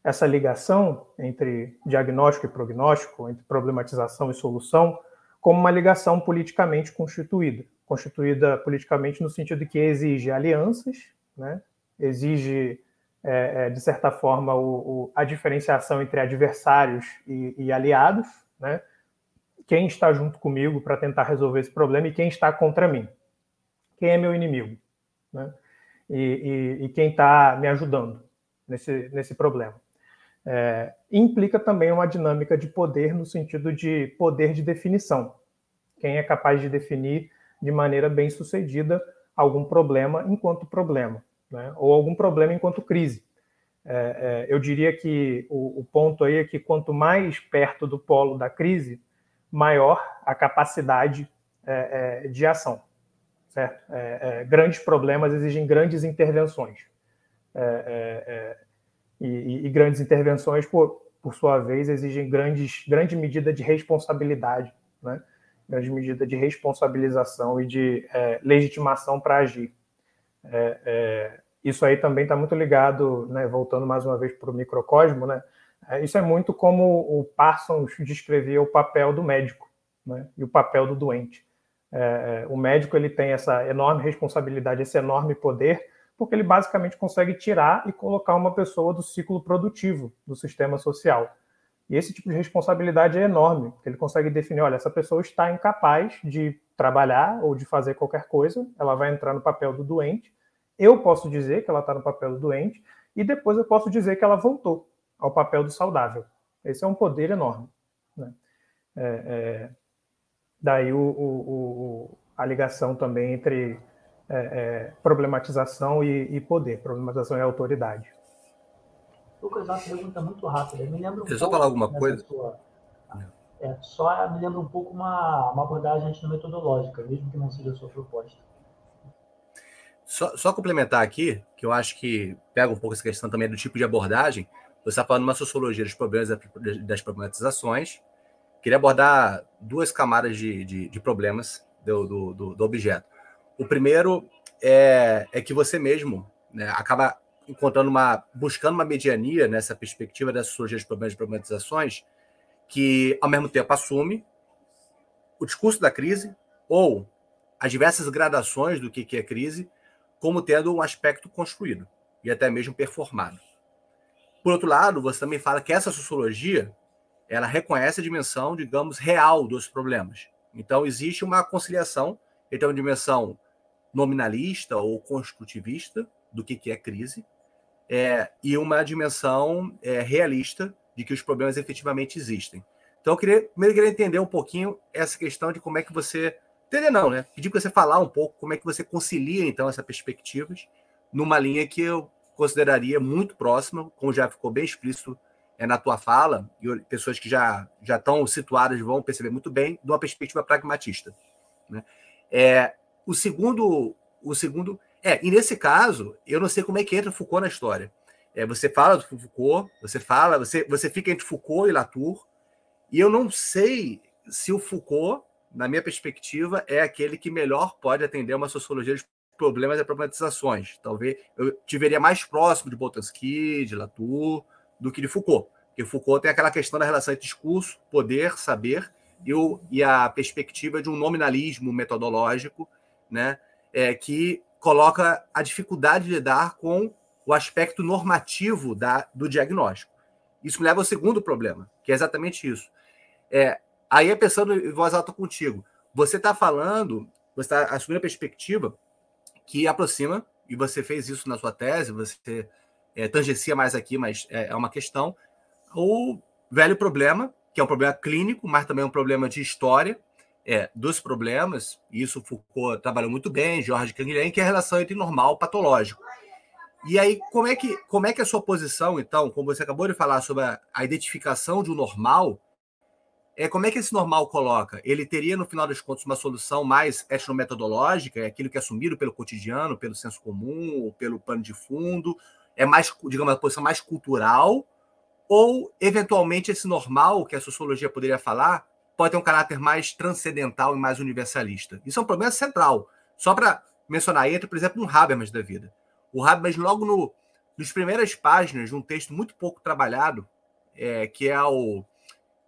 essa ligação entre diagnóstico e prognóstico, entre problematização e solução, como uma ligação politicamente constituída. Constituída politicamente no sentido de que exige alianças, né? exige, é, é de certa forma, o, o, a diferenciação entre adversários e, e aliados, né? quem está junto comigo para tentar resolver esse problema e quem está contra mim. Quem é meu inimigo? Né? E, e, e quem está me ajudando nesse, nesse problema. É, implica também uma dinâmica de poder no sentido de poder de definição. Quem é capaz de definir de maneira bem sucedida algum problema enquanto problema, né? ou algum problema enquanto crise. É, é, eu diria que o, o ponto aí é que quanto mais perto do polo da crise, maior a capacidade é, é, de ação. Certo? É, grandes problemas exigem grandes intervenções. É, é, e, e, grandes intervenções, por, por sua vez, exigem grandes, grande medida de responsabilidade, né? grande medida de responsabilização e de legitimação para agir. isso aí também está muito ligado, né, voltando mais uma vez para o microcosmo, né, é, isso é muito como o Parsons descrevia o papel do médico né, e o papel do doente. É, é, o médico ele tem essa enorme responsabilidade, esse enorme poder, porque ele basicamente consegue tirar e colocar uma pessoa do ciclo produtivo do sistema social. E esse tipo de responsabilidade é enorme. Ele consegue definir, olha, essa pessoa está incapaz de trabalhar ou de fazer qualquer coisa, ela vai entrar no papel do doente. Eu posso dizer que ela está no papel do doente e depois eu posso dizer que ela voltou ao papel do saudável. Esse é um poder enorme. Né? É, é, daí o, o, o, a ligação também entre é, é problematização e, e, poder, problematização e autoridade. Lucas, uma pergunta muito rápida. Me lembra um Deixa eu só falar alguma coisa. Sua... É, só me lembra um pouco uma, uma abordagem metodológica, mesmo que não seja a sua proposta. Só, só, complementar aqui, que eu acho que pega um pouco essa questão também do tipo de abordagem. Você está falando uma sociologia dos problemas das problematizações. Queria abordar duas camadas de, de, de problemas do, do, do, objeto. O primeiro é, é que você mesmo né, acaba encontrando uma, buscando uma mediania nessa perspectiva da sociologia dos problemas de problematizações, que ao mesmo tempo assume o discurso da crise ou as diversas gradações do que é crise como tendo um aspecto construído e até mesmo performado. Por outro lado, você também fala que essa sociologia ela reconhece a dimensão, digamos, real dos problemas. Então, existe uma conciliação entre uma dimensão nominalista ou construtivista do que, que é crise é, e uma dimensão é, realista de que os problemas efetivamente existem. Então, eu queria, primeiro queria entender um pouquinho essa questão de como é que você Entender não, né? Pedir para você falar um pouco como é que você concilia, então, essas perspectivas numa linha que eu consideraria muito próxima, como já ficou bem explícito é, na tua fala, e pessoas que já, já estão situadas vão perceber muito bem, de uma perspectiva pragmatista. Né? É, o segundo, o segundo, é, e nesse caso, eu não sei como é que entra Foucault na história. É, você fala do Foucault, você fala, você, você fica entre Foucault e Latour, e eu não sei se o Foucault na minha perspectiva, é aquele que melhor pode atender uma sociologia de problemas e problematizações. Talvez eu te veria mais próximo de Boltanski, de Latour, do que de Foucault. Porque Foucault tem aquela questão da relação entre discurso, poder, saber e, o, e a perspectiva de um nominalismo metodológico, né, é, que coloca a dificuldade de lidar com o aspecto normativo da, do diagnóstico. Isso me leva ao segundo problema, que é exatamente isso. É, Aí é pensando em voz alta contigo. Você está falando, você está assumindo a perspectiva que aproxima, e você fez isso na sua tese, você é, tangencia mais aqui, mas é, é uma questão, o velho problema, que é um problema clínico, mas também um problema de história, é, dos problemas, isso Foucault trabalhou muito bem, Jorge Canguilhem, que é a relação entre normal e patológico. E aí, como é que, como é que a sua posição, então, como você acabou de falar sobre a, a identificação de um normal, é, como é que esse normal coloca? Ele teria, no final das contas, uma solução mais etnometodológica, é aquilo que é assumido pelo cotidiano, pelo senso comum, pelo pano de fundo, é mais, digamos, uma posição mais cultural, ou, eventualmente, esse normal, que a sociologia poderia falar, pode ter um caráter mais transcendental e mais universalista. Isso é um problema central. Só para mencionar, entra, por exemplo, um Habermas da vida. O Habermas, logo no, nas primeiras páginas de um texto muito pouco trabalhado, é, que é o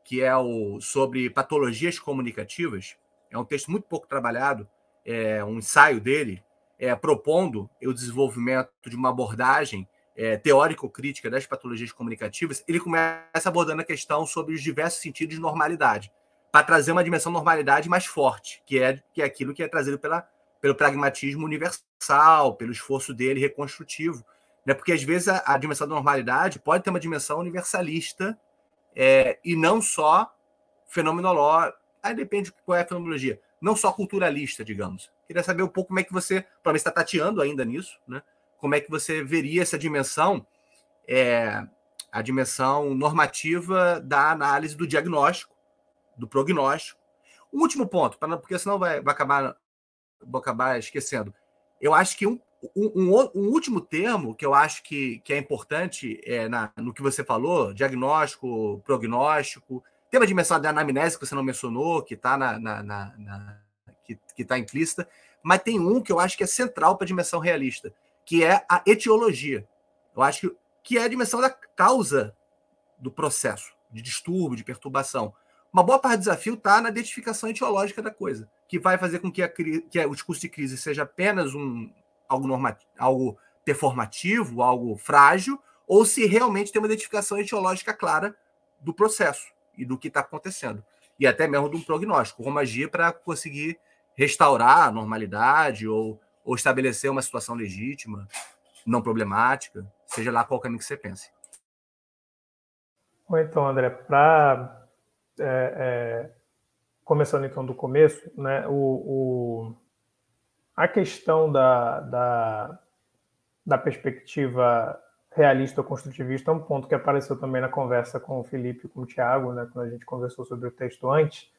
que é o sobre patologias comunicativas. É um texto muito pouco trabalhado, é um ensaio dele, é, propondo o desenvolvimento de uma abordagem é, teórico-crítica das patologias comunicativas. Ele começa abordando a questão sobre os diversos sentidos de normalidade, para trazer uma dimensão normalidade mais forte, que é, que é aquilo que é trazido pela, pelo pragmatismo universal, pelo esforço dele reconstrutivo. Né? Porque, às vezes, a, a dimensão da normalidade pode ter uma dimensão universalista é, e não só fenomenológico. Aí depende qual é a fenomenologia. Não só culturalista, digamos. Queria saber um pouco como é que você, para mim, está tateando ainda nisso, né? Como é que você veria essa dimensão, é, a dimensão normativa da análise do diagnóstico, do prognóstico. Um último ponto, porque senão vai, vai acabar, vou acabar esquecendo. Eu acho que um, um, um, um, último termo que eu acho que, que é importante é, na, no que você falou, diagnóstico, prognóstico, tem uma dimensão da anamnese que você não mencionou, que está na, na, na, na, que, que tá implícita, mas tem um que eu acho que é central para a dimensão realista, que é a etiologia. Eu acho que, que é a dimensão da causa do processo, de distúrbio, de perturbação. Uma boa parte do desafio está na identificação etiológica da coisa, que vai fazer com que, a, que o discurso de crise seja apenas um, algo, normativo, algo performativo, algo frágil, ou se realmente tem uma identificação etiológica clara do processo e do que está acontecendo. E até mesmo de um prognóstico, com magia para conseguir restaurar a normalidade ou, ou estabelecer uma situação legítima, não problemática, seja lá qual caminho que você pense. Bom, então, André, para é, é, começando então do começo, né, o, o a questão da, da, da perspectiva realista ou construtivista é um ponto que apareceu também na conversa com o Felipe e com o Tiago, né, quando a gente conversou sobre o texto antes.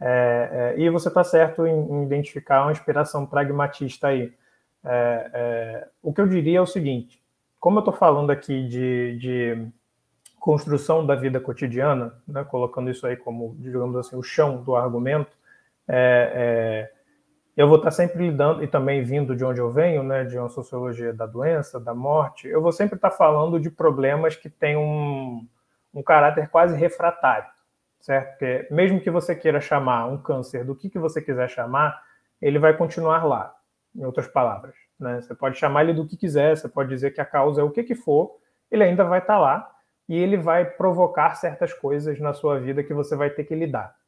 É, é, e você está certo em, em, identificar uma inspiração pragmatista aí. É, é o que eu diria é o seguinte: como eu estou falando aqui de, de, construção da vida cotidiana, né, colocando isso aí como, digamos assim, o chão do argumento, é, é, eu vou estar sempre lidando, e também vindo de onde eu venho, né, de uma sociologia da doença, da morte, eu vou sempre estar falando de problemas que têm um, um caráter quase refratário, certo? Porque mesmo que você queira chamar um câncer do que, que você quiser chamar, ele vai continuar lá, em outras palavras. Né? Você pode chamar ele do que quiser, você pode dizer que a causa é o que, que for, ele ainda vai estar lá e ele vai provocar certas coisas na sua vida que você vai ter que lidar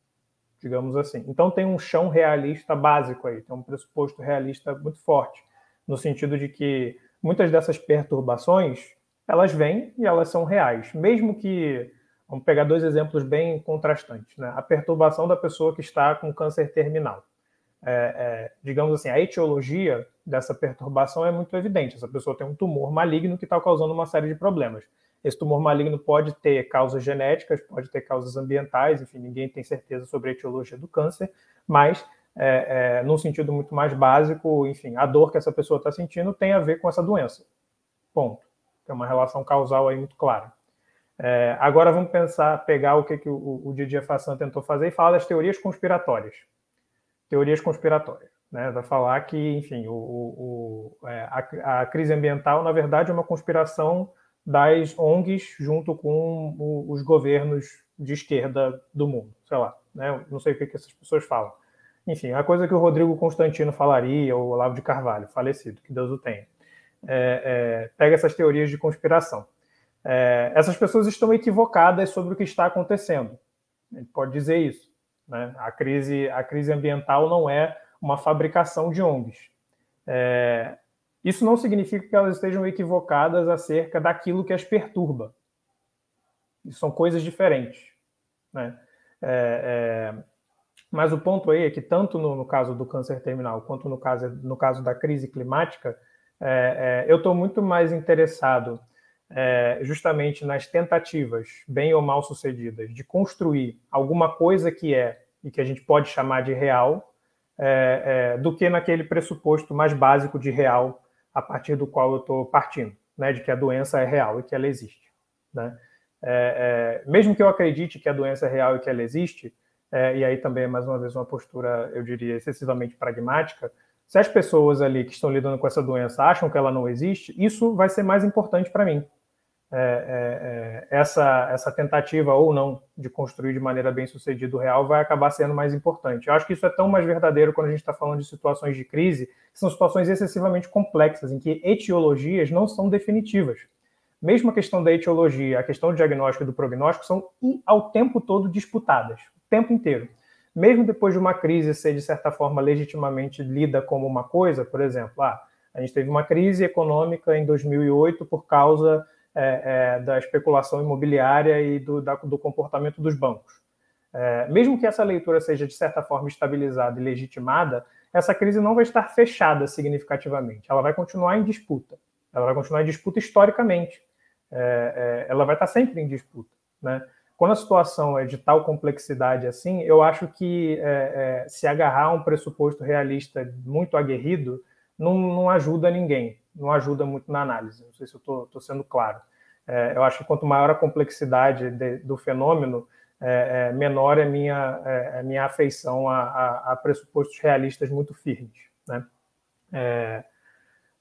digamos assim. Então tem um chão realista básico aí, tem um pressuposto realista muito forte, no sentido de que muitas dessas perturbações elas vêm e elas são reais, mesmo que vamos pegar dois exemplos bem contrastantes, né? A perturbação da pessoa que está com câncer terminal. É, é, digamos assim, a etiologia dessa perturbação é muito evidente. Essa pessoa tem um tumor maligno que está causando uma série de problemas. Esse tumor maligno pode ter causas genéticas, pode ter causas ambientais, enfim, ninguém tem certeza sobre a etiologia do câncer, mas, é, é, num sentido muito mais básico, enfim, a dor que essa pessoa está sentindo tem a ver com essa doença. Ponto. Tem uma relação causal aí muito clara. É, agora vamos pensar, pegar o que, que o, o Didier Fassan tentou fazer e falar das teorias conspiratórias. Teorias conspiratórias. Né, vai falar que, enfim, o, o, é, a, a, crise ambiental, na verdade, é uma conspiração das ONGs junto com o, os governos de esquerda do mundo, sei lá, né? não sei o que, que essas pessoas falam. Enfim, a coisa que o Rodrigo Constantino falaria, ou o Olavo de Carvalho, falecido, que Deus o tenha. É, é, pega essas teorias de conspiração. É, essas pessoas estão equivocadas sobre o que está acontecendo. Gente pode dizer isso. Né? A, crise, a crise ambiental não é uma fabricação de ONGs. É, isso não significa que elas estejam equivocadas acerca daquilo que as perturba. São coisas diferentes. Né? É, é, mas o ponto aí é que, tanto no, no, caso do câncer terminal quanto no caso, no caso da crise climática, é, é eu estou muito mais interessado é, justamente nas tentativas, bem ou mal sucedidas, de construir alguma coisa que é e que a gente pode chamar de real, é, do que naquele pressuposto mais básico de real a partir do qual eu estou partindo, né, de que a doença é real e que ela existe. Né? É, é, mesmo que eu acredite que a doença é real e que ela existe, é, e aí também é mais uma vez uma postura, eu diria, excessivamente pragmática, se as pessoas ali que estão lidando com essa doença acham que ela não existe, isso vai ser mais importante para mim, é, é, é, essa, essa tentativa ou não de construir de maneira bem sucedida o real vai acabar sendo mais importante. Eu acho que isso é tão mais verdadeiro quando a gente está falando de situações de crise, que são situações excessivamente complexas, em que etiologias não são definitivas. Mesmo a questão da etiologia, a questão do diagnóstico e do prognóstico são ao tempo todo disputadas, o tempo inteiro. Mesmo depois de uma crise ser, de certa forma, legitimamente lida como uma coisa, por exemplo, ah, a gente teve uma crise econômica em 2008 por causa é, é, da especulação imobiliária e do, da, do comportamento dos bancos. É, mesmo que essa leitura seja, de certa forma, estabilizada e legitimada, essa crise não vai estar fechada significativamente. Ela vai continuar em disputa. Ela vai continuar em disputa historicamente. É, é, ela vai estar sempre em disputa. Né? Quando a situação é de tal complexidade assim, eu acho que é, se agarrar a um pressuposto realista muito aguerrido não, não ajuda ninguém não ajuda muito na análise. Não sei se eu estou sendo claro. É, eu acho que quanto maior a complexidade de, do fenômeno, é, é, menor é a minha, é, é minha afeição a, a, a, pressupostos realistas muito firmes. Né? É,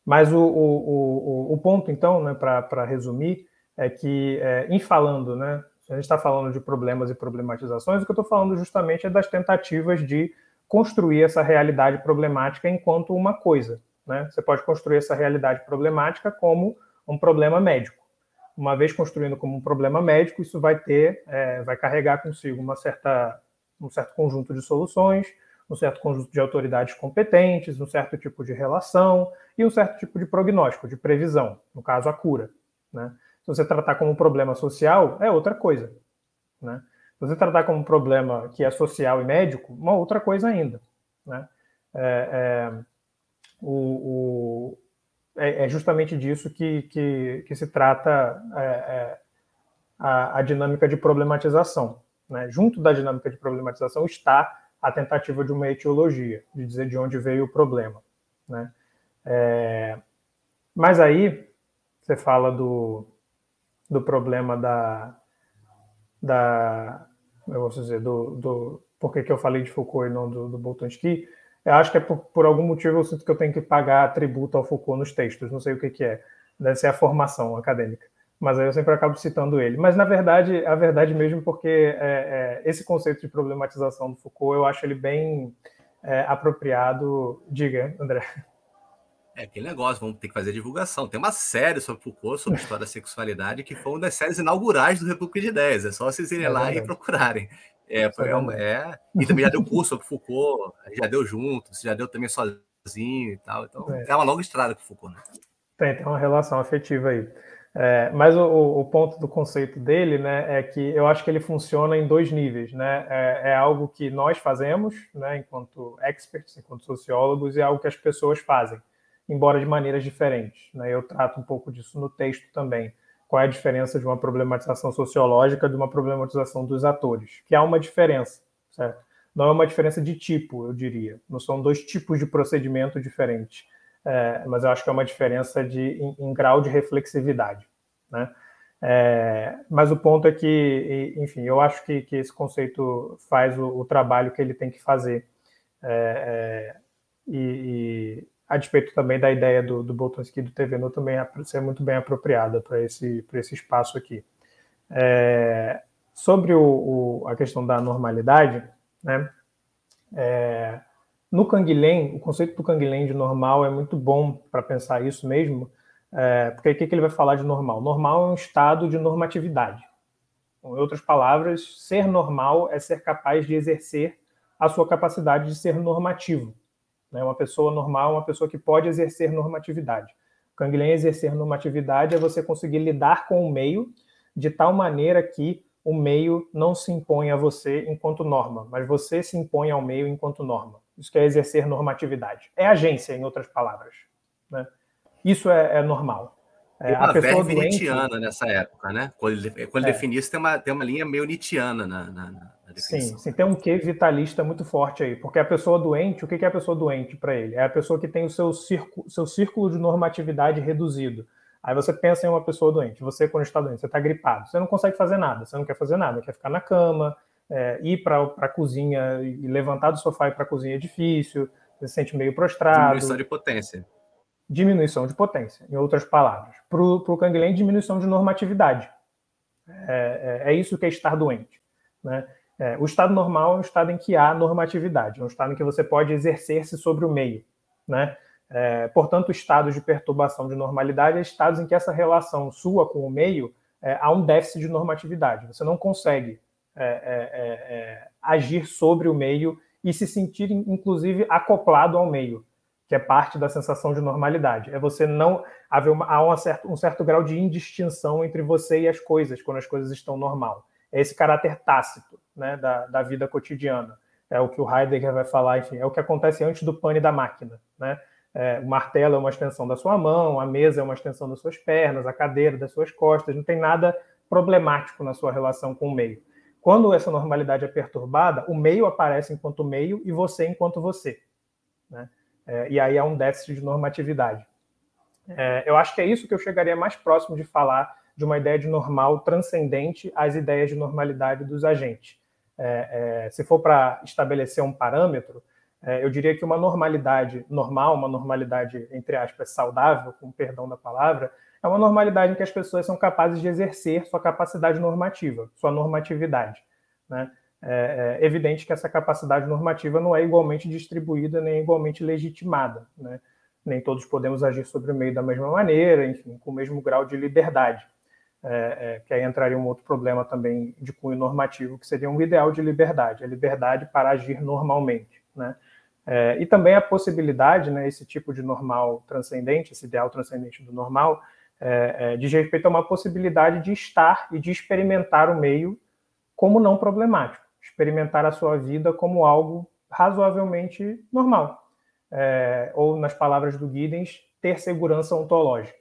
mas o, o, o, o, ponto, então, né, para resumir, é que, é, em falando, né, a gente está falando de problemas e problematizações, o que eu estou falando justamente é das tentativas de construir essa realidade problemática enquanto uma coisa. Né? Você pode construir essa realidade problemática como um problema médico. uma vez construindo como um problema médico, isso vai ter, é, vai carregar consigo uma certa, um certo conjunto de soluções, um certo conjunto de autoridades competentes, um certo tipo de relação e um certo tipo de prognóstico, de previsão, no caso a cura. Né? Se você tratar como um problema social, é outra coisa. Né? Se você tratar como um problema que é social e médico, uma outra coisa ainda. Né? É, é, o, o, é, é, justamente disso que, que, que se trata é, é, a, a, dinâmica de problematização. Né? Junto da dinâmica de problematização está a tentativa de uma etiologia, de dizer de onde veio o problema. Né? É, mas aí você fala do, do problema da, da eu vou dizer, do, do por que, eu falei de Foucault e não do, do eu acho que é por, por, algum motivo eu sinto que eu tenho que pagar tributo ao Foucault nos textos, não sei o que, que é, deve ser a formação acadêmica, mas aí eu sempre acabo citando ele. Mas na verdade, a verdade mesmo, porque é, é, esse conceito de problematização do Foucault eu acho ele bem é, apropriado. Diga, André. É aquele negócio, vamos ter que fazer divulgação. Tem uma série sobre Foucault, sobre história da sexualidade, que foi uma das séries inaugurais do República de Ideias. É só vocês irem é lá e procurarem. É, é, é, e também já deu curso sobre Foucault, já deu junto, já deu também sozinho e tal. Então é, é uma longa estrada com Foucault, né? Tem, tem uma relação afetiva aí. É, mas o, o, ponto do conceito dele, né, é que eu acho que ele funciona em dois níveis, né? É, é, algo que nós fazemos, né, enquanto experts, enquanto sociólogos, e é algo que as pessoas fazem embora de maneiras diferentes. Né? Eu trato um pouco disso no texto também. Qual é a diferença de uma problematização sociológica de uma problematização dos atores? Que há uma diferença, certo? Não é uma diferença de tipo, eu diria. Não são dois tipos de procedimento diferentes. É, mas eu acho que é uma diferença de, em, em grau de reflexividade. Né? É, mas o ponto é que, enfim, eu acho que, que esse conceito faz o, o, trabalho que ele tem que fazer. É, é e, a despeito também da ideia do, do Boltanski do TVNU também ser muito bem apropriada para esse, esse espaço aqui. É, sobre o, o, a questão da normalidade, né, é, no Canguilhem, o conceito do Canguilhem de normal é muito bom para pensar isso mesmo, é, porque o que ele vai falar de normal? Normal é um estado de normatividade. Em outras palavras, ser normal é ser capaz de exercer a sua capacidade de ser normativo. Né? Uma pessoa normal, uma pessoa que pode exercer normatividade. O Canguilhem exercer normatividade é você conseguir lidar com o meio de tal maneira que o meio não se impõe a você enquanto norma, mas você se impõe ao meio enquanto norma. Isso que é exercer normatividade. É agência, em outras palavras. Né? Isso é, é normal. É, a pessoa doente... nessa época, né? Quando ele, quando é. define isso, tem uma, tem uma linha meio nietzschiana na, na, na Sim, sim, tem um quê vitalista muito forte aí, porque a pessoa doente, o que é a pessoa doente para ele? É a pessoa que tem o seu círculo, seu círculo de normatividade reduzido. Aí você pensa em uma pessoa doente, você quando está doente, você está gripado, você não consegue fazer nada, você não quer fazer nada, quer ficar na cama, é, ir para a cozinha e levantar do sofá e para a cozinha é difícil, você se sente meio prostrado. Diminuição de potência. Diminuição de potência, em outras palavras. Para o Canguilhem, diminuição de normatividade. É, é, é, isso que é estar doente. Né? É, o estado normal é um estado em que há normatividade, é um estado em que você pode exercer-se sobre o meio. Né? É, portanto, estados de perturbação de normalidade é estados em que essa relação sua com o meio é, há um déficit de normatividade. Você não consegue é, é, é, agir sobre o meio e se sentir, inclusive, acoplado ao meio, que é parte da sensação de normalidade. É você não haver uma, há um certo, um certo grau de indistinção entre você e as coisas quando as coisas estão normal é esse caráter tácito né, da, da vida cotidiana. É o que o Heidegger vai falar, enfim, é o que acontece antes do pane da máquina. Né? É, o martelo é uma extensão da sua mão, a mesa é uma extensão das suas pernas, a cadeira das suas costas, não tem nada problemático na sua relação com o meio. Quando essa normalidade é perturbada, o meio aparece enquanto meio e você enquanto você. Né? É, e aí há um déficit de normatividade. É, eu acho que é isso que eu chegaria mais próximo de falar de uma ideia de normal transcendente às ideias de normalidade dos agentes. É, é, se for para estabelecer um parâmetro, é, eu diria que uma normalidade normal, uma normalidade, entre aspas, saudável, com perdão da palavra, é uma normalidade em que as pessoas são capazes de exercer sua capacidade normativa, sua normatividade. Né? É, é, evidente que essa capacidade normativa não é igualmente distribuída nem igualmente legitimada. Né? Nem todos podemos agir sobre o meio da mesma maneira, enfim, com o mesmo grau de liberdade. É, é, que aí entraria um outro problema também de cunho normativo, que seria um ideal de liberdade, a liberdade para agir normalmente, né? É, e também a possibilidade, né, esse tipo de normal transcendente, esse ideal transcendente do normal, é, é, diz respeito a uma possibilidade de estar e de experimentar o meio como não problemático, experimentar a sua vida como algo razoavelmente normal. É, ou, nas palavras do Giddens, ter segurança ontológica.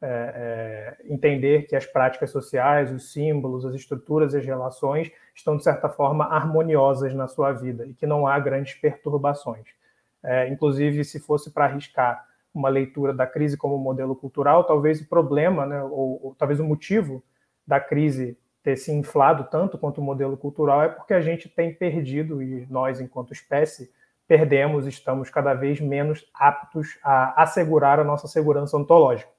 É, é, entender que as práticas sociais, os símbolos, as estruturas e as relações estão, de certa forma, harmoniosas na sua vida e que não há grandes perturbações. É, inclusive, se fosse para arriscar uma leitura da crise como modelo cultural, talvez o problema, né, ou, ou talvez o motivo da crise ter se inflado tanto quanto o modelo cultural é porque a gente tem perdido, e nós, enquanto espécie, perdemos, estamos cada vez menos aptos a assegurar a nossa segurança ontológica.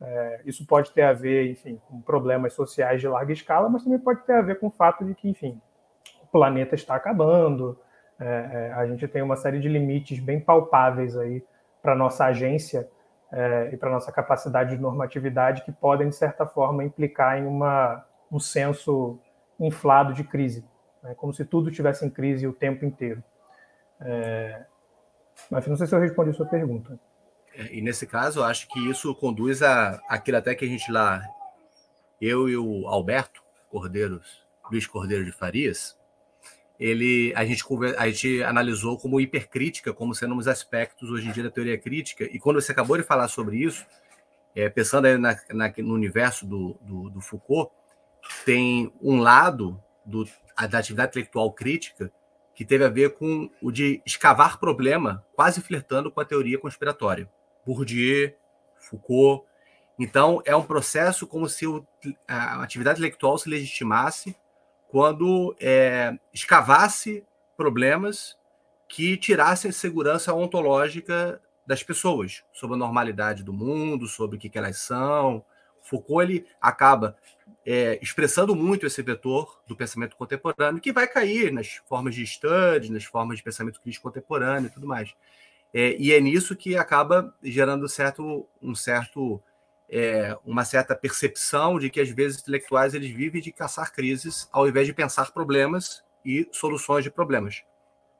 É, isso pode ter a ver, enfim, com problemas sociais de larga escala, mas também pode ter a ver com o fato de que, enfim, o planeta está acabando, é, é, a gente tem uma série de limites bem palpáveis aí para nossa agência é, e para nossa capacidade de normatividade que podem, de certa forma, implicar em uma, um senso inflado de crise, né, como se tudo estivesse em crise o tempo inteiro. É, mas não sei se eu respondi a sua pergunta. É, e nesse caso, eu acho que isso conduz a aquilo até que a gente lá, eu e o Alberto Cordeiro, Luiz Cordeiro de Farias, ele, a, gente, a gente analisou como hipercrítica, como sendo uns aspectos hoje em dia da teoria crítica, e quando você acabou de falar sobre isso, é, pensando aí na, na, no universo do, do, do, Foucault, tem um lado do, da atividade intelectual crítica que teve a ver com o de escavar problema, quase flertando com a teoria conspiratória. Bourdieu, Foucault. Então, é um processo como se o, a atividade intelectual se legitimasse quando é, escavasse problemas que tirassem segurança ontológica das pessoas sobre a normalidade do mundo, sobre o que, que elas são. Foucault ele acaba é, expressando muito esse vetor do pensamento contemporâneo, que vai cair nas formas de study, nas formas de pensamento crítico contemporâneo e tudo mais. É, e é nisso que acaba gerando certo, um certo, é, uma certa percepção de que às vezes intelectuais eles vivem de caçar crises ao invés de pensar problemas e soluções de problemas.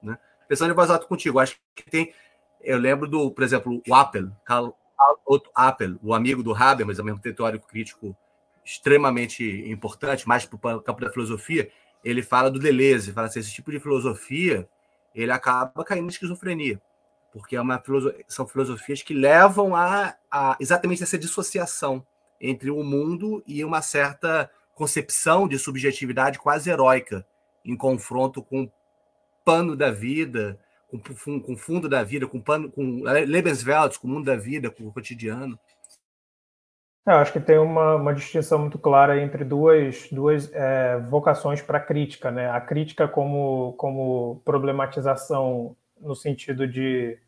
Né? Pensando em alta contigo, acho que tem. Eu lembro do, por exemplo, o Apple, Carl Apple, o amigo do Habermas, ao mesmo tempo teórico crítico extremamente importante, mais para o campo da filosofia, ele fala do Deleuze, fala assim, esse tipo de filosofia ele acaba caindo em esquizofrenia porque é uma são filosofias que levam a, a, exatamente essa dissociação entre o mundo e uma certa concepção de subjetividade quase heróica, em confronto com o pano da vida, com, com o fundo da vida, com, pano, com Lebenswelt, com o mundo da vida, com o cotidiano. É, eu acho que tem uma, uma distinção muito clara entre duas, duas é, vocações para a crítica. Né? A crítica como, como problematização no sentido de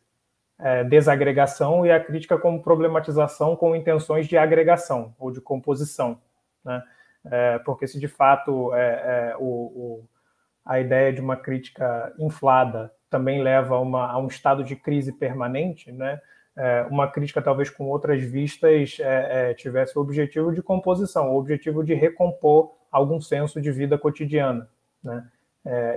é, desagregação e a crítica como problematização com intenções de agregação ou de composição. Né? É, porque se de fato é, é, o, o, a ideia de uma crítica inflada também leva a, uma, a um estado de crise permanente, né? É, uma crítica talvez com outras vistas é, tivesse o objetivo de composição, o objetivo de recompor algum senso de vida cotidiana. Né?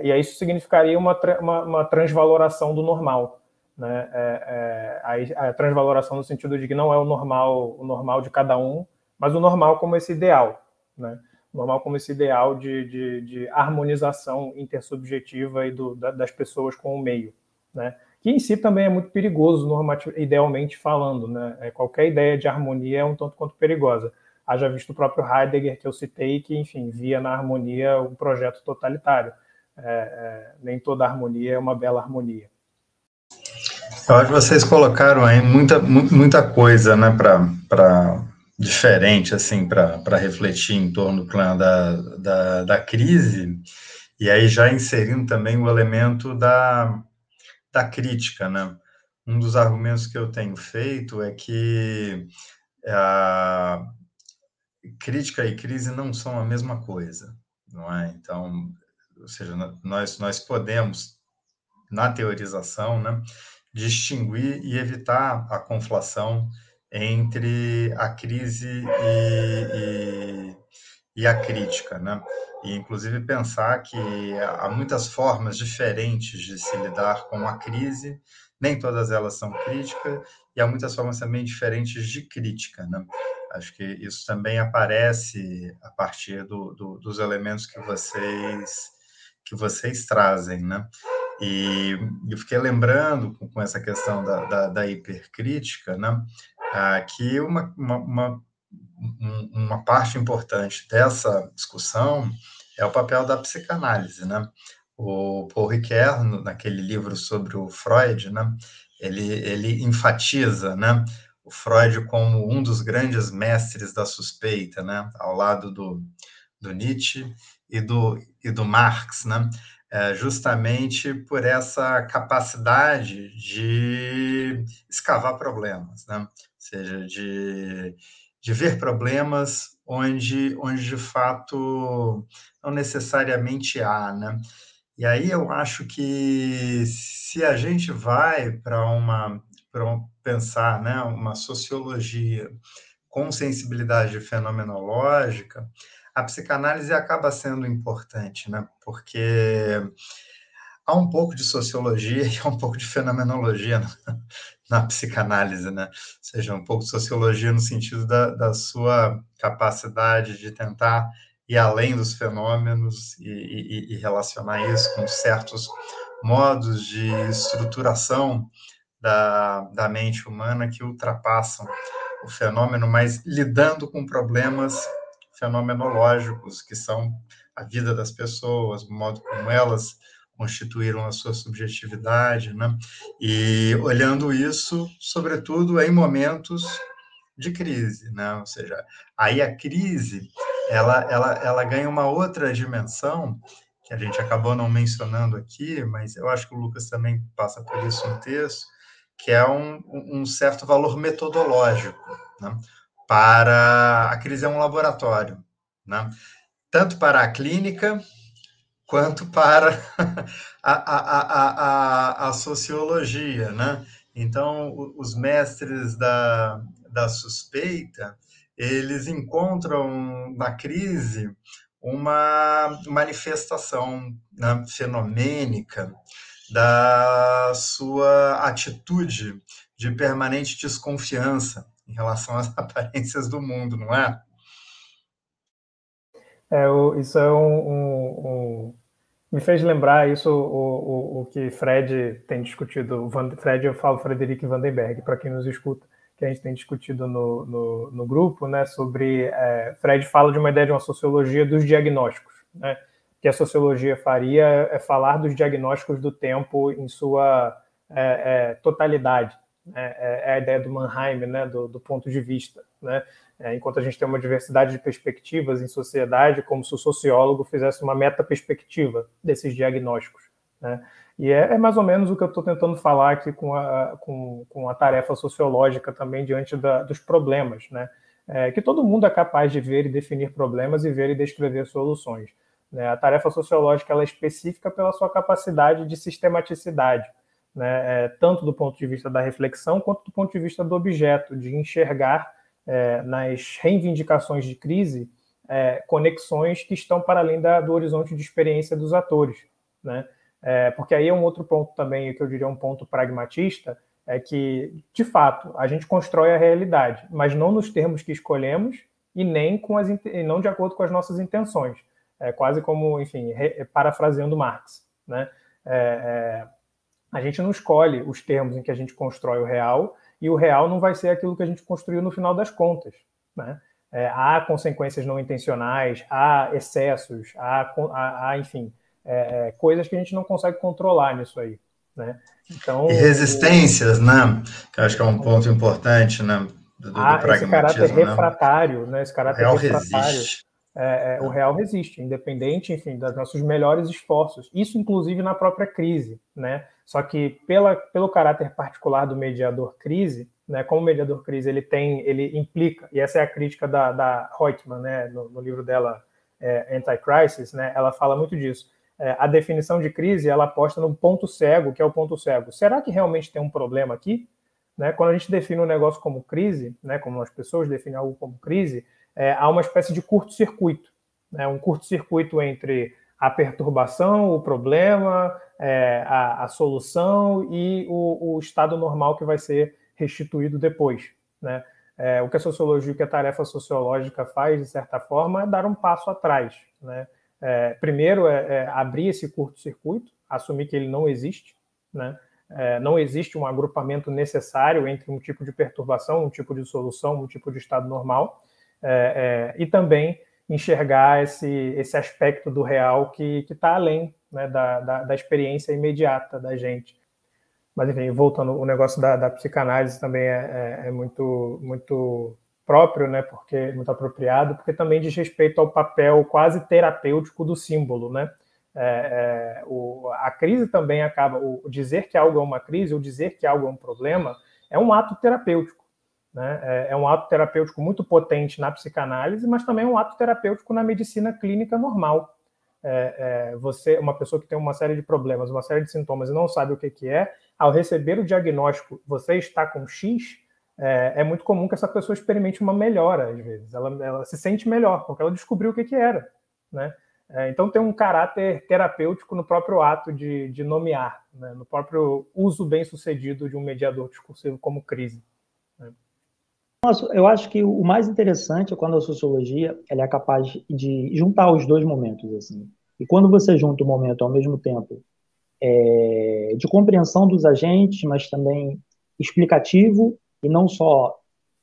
e aí isso significaria uma, uma, uma transvaloração do normal né? É, é, a, a, transvaloração no sentido de que não é o normal, o normal de cada um, mas o normal como esse ideal, né? Normal como esse ideal de, de, de harmonização intersubjetiva e do, da, das pessoas com o meio, né? Que em si também é muito perigoso, idealmente falando, né? É, qualquer ideia de harmonia é um tanto quanto perigosa. Haja visto o próprio Heidegger que eu citei, que enfim via na harmonia um projeto totalitário. É, é, nem toda harmonia é uma bela harmonia. Eu acho que vocês colocaram aí muita, muita coisa, né, para diferente, assim, para refletir em torno da, da, da crise, e aí já inserindo também o elemento da, da crítica, né? Um dos argumentos que eu tenho feito é que a crítica e crise não são a mesma coisa, não é? Então, ou seja, nós, nós podemos, na teorização, né, distinguir e evitar a conflação entre a crise e, e, e a crítica, né? E, inclusive, pensar que há muitas formas diferentes de se lidar com a crise, nem todas elas são críticas, e há muitas formas também diferentes de crítica, né? Acho que isso também aparece a partir do, do, dos elementos que vocês que vocês trazem, né? E eu fiquei lembrando com, essa questão da, da, da hipercrítica, né? Ah, que uma, uma, uma, uma parte importante dessa discussão é o papel da psicanálise, né? O Paul Ricoeur, naquele livro sobre o Freud, né? Ele, ele enfatiza, né? O Freud como um dos grandes mestres da suspeita, né? Ao lado do, do Nietzsche e do, e do Marx, né? É justamente por essa capacidade de escavar problemas, né? Ou seja, de, de ver problemas onde, onde de fato não necessariamente há, né? E aí eu acho que se a gente vai para uma para pensar, né, uma sociologia com sensibilidade fenomenológica, a psicanálise acaba sendo importante, né? Porque há um pouco de sociologia e há um pouco de fenomenologia na, na psicanálise, né? Ou seja, um pouco de sociologia no sentido da, da sua capacidade de tentar ir além dos fenômenos e, e, e relacionar isso com certos modos de estruturação da, da mente humana que ultrapassam o fenômeno, mas lidando com problemas fenomenológicos, que são a vida das pessoas, o modo como elas constituíram a sua subjetividade, né? E olhando isso, sobretudo em momentos de crise, né? Ou seja, aí a crise ela, ela, ela ganha uma outra dimensão que a gente acabou não mencionando aqui, mas eu acho que o Lucas também passa por isso no texto, que é um, um certo valor metodológico, né? Para a crise é um laboratório, né? tanto para a clínica quanto para a, a, a, a, sociologia. Né? Então, os mestres da, da suspeita, eles encontram na crise uma manifestação né, fenomênica da sua atitude de permanente desconfiança em relação às aparências do mundo, não é? É, isso é um, um, um, me fez lembrar isso o, o, o que Fred tem discutido. Fred, eu falo Frederic Vandenberg, para quem nos escuta, que a gente tem discutido no, no, no grupo, né? Sobre é, Fred fala de uma ideia de uma sociologia dos diagnósticos, né? Que a sociologia faria é falar dos diagnósticos do tempo em sua é, é totalidade, é, é, é, a ideia do Mannheim, né, do, do ponto de vista. Né? É, enquanto a gente tem uma diversidade de perspectivas em sociedade, como se o sociólogo fizesse uma meta-perspectiva desses diagnósticos. Né? E é, é, mais ou menos o que eu estou tentando falar aqui com a, com, com a tarefa sociológica também diante da, dos problemas, né? É, que todo mundo é capaz de ver e definir problemas e ver e descrever soluções. Né? A tarefa sociológica ela é específica pela sua capacidade de sistematicidade, né, é, tanto do ponto de vista da reflexão quanto do ponto de vista do objeto, de enxergar é, nas reivindicações de crise é, conexões que estão para além da, do horizonte de experiência dos atores. Né? É, porque aí é um outro ponto também, que eu diria um ponto pragmatista, é que, de fato, a gente constrói a realidade, mas não nos termos que escolhemos e nem com as, e não de acordo com as nossas intenções. É quase como, enfim, re, parafraseando Marx. Né? É, é a gente não escolhe os termos em que a gente constrói o real, e o real não vai ser aquilo que a gente construiu no final das contas. Né? É, há consequências não intencionais, há excessos, há, há, há enfim, é, é, coisas que a gente não consegue controlar nisso aí. Né? Então, e resistências, o... né? Que eu acho que é um ponto importante, né? Do, do ah, esse caráter né? refratário, né? Esse caráter refratário. Resiste. É, é, o real resiste, independente, enfim, dos nossos melhores esforços. Isso, inclusive, na própria crise, né? Só que pela, pelo caráter particular do mediador crise, né? Como o mediador crise ele tem, ele implica, e essa é a crítica da, da Reutemann, né? No, no livro dela é, Anti-Crisis, né? Ela fala muito disso. É, a definição de crise ela aposta no ponto cego, que é o ponto cego. Será que realmente tem um problema aqui? Né? Quando a gente define um negócio como crise, né, como as pessoas definem algo como crise, é, há uma espécie de curto-circuito, né, um curto-circuito entre a perturbação, o problema, é, a, a, solução e o, o, estado normal que vai ser restituído depois. Né? É, o que a sociologia, o que a tarefa sociológica faz, de certa forma, é dar um passo atrás. Né? É, primeiro, é, é abrir esse curto-circuito, assumir que ele não existe, né? É, não existe um agrupamento necessário entre um tipo de perturbação, um tipo de solução, um tipo de estado normal, é, é, e também enxergar esse, esse aspecto do real que está além né, da, da, da, experiência imediata da gente. Mas, enfim, voltando, o negócio da, da psicanálise também é, é, é, muito, muito próprio, né, porque muito apropriado, porque também diz respeito ao papel quase terapêutico do símbolo, né? É, é, o, a crise também acaba, o dizer que algo é uma crise, ou dizer que algo é um problema, é um ato terapêutico. Né? É, é um ato terapêutico muito potente na psicanálise, mas também é um ato terapêutico na medicina clínica normal. É, é, você, uma pessoa que tem uma série de problemas, uma série de sintomas e não sabe o que, que é, ao receber o diagnóstico, você está com X, é, é, muito comum que essa pessoa experimente uma melhora, às vezes. Ela, ela se sente melhor, porque ela descobriu o que, que era. Né? É, então tem um caráter terapêutico no próprio ato de, de nomear, né? no próprio uso bem sucedido de um mediador discursivo como crise. Eu acho que o mais interessante é quando a sociologia ela é capaz de juntar os dois momentos. assim. E quando você junta o momento ao mesmo tempo é, de compreensão dos agentes, mas também explicativo e não só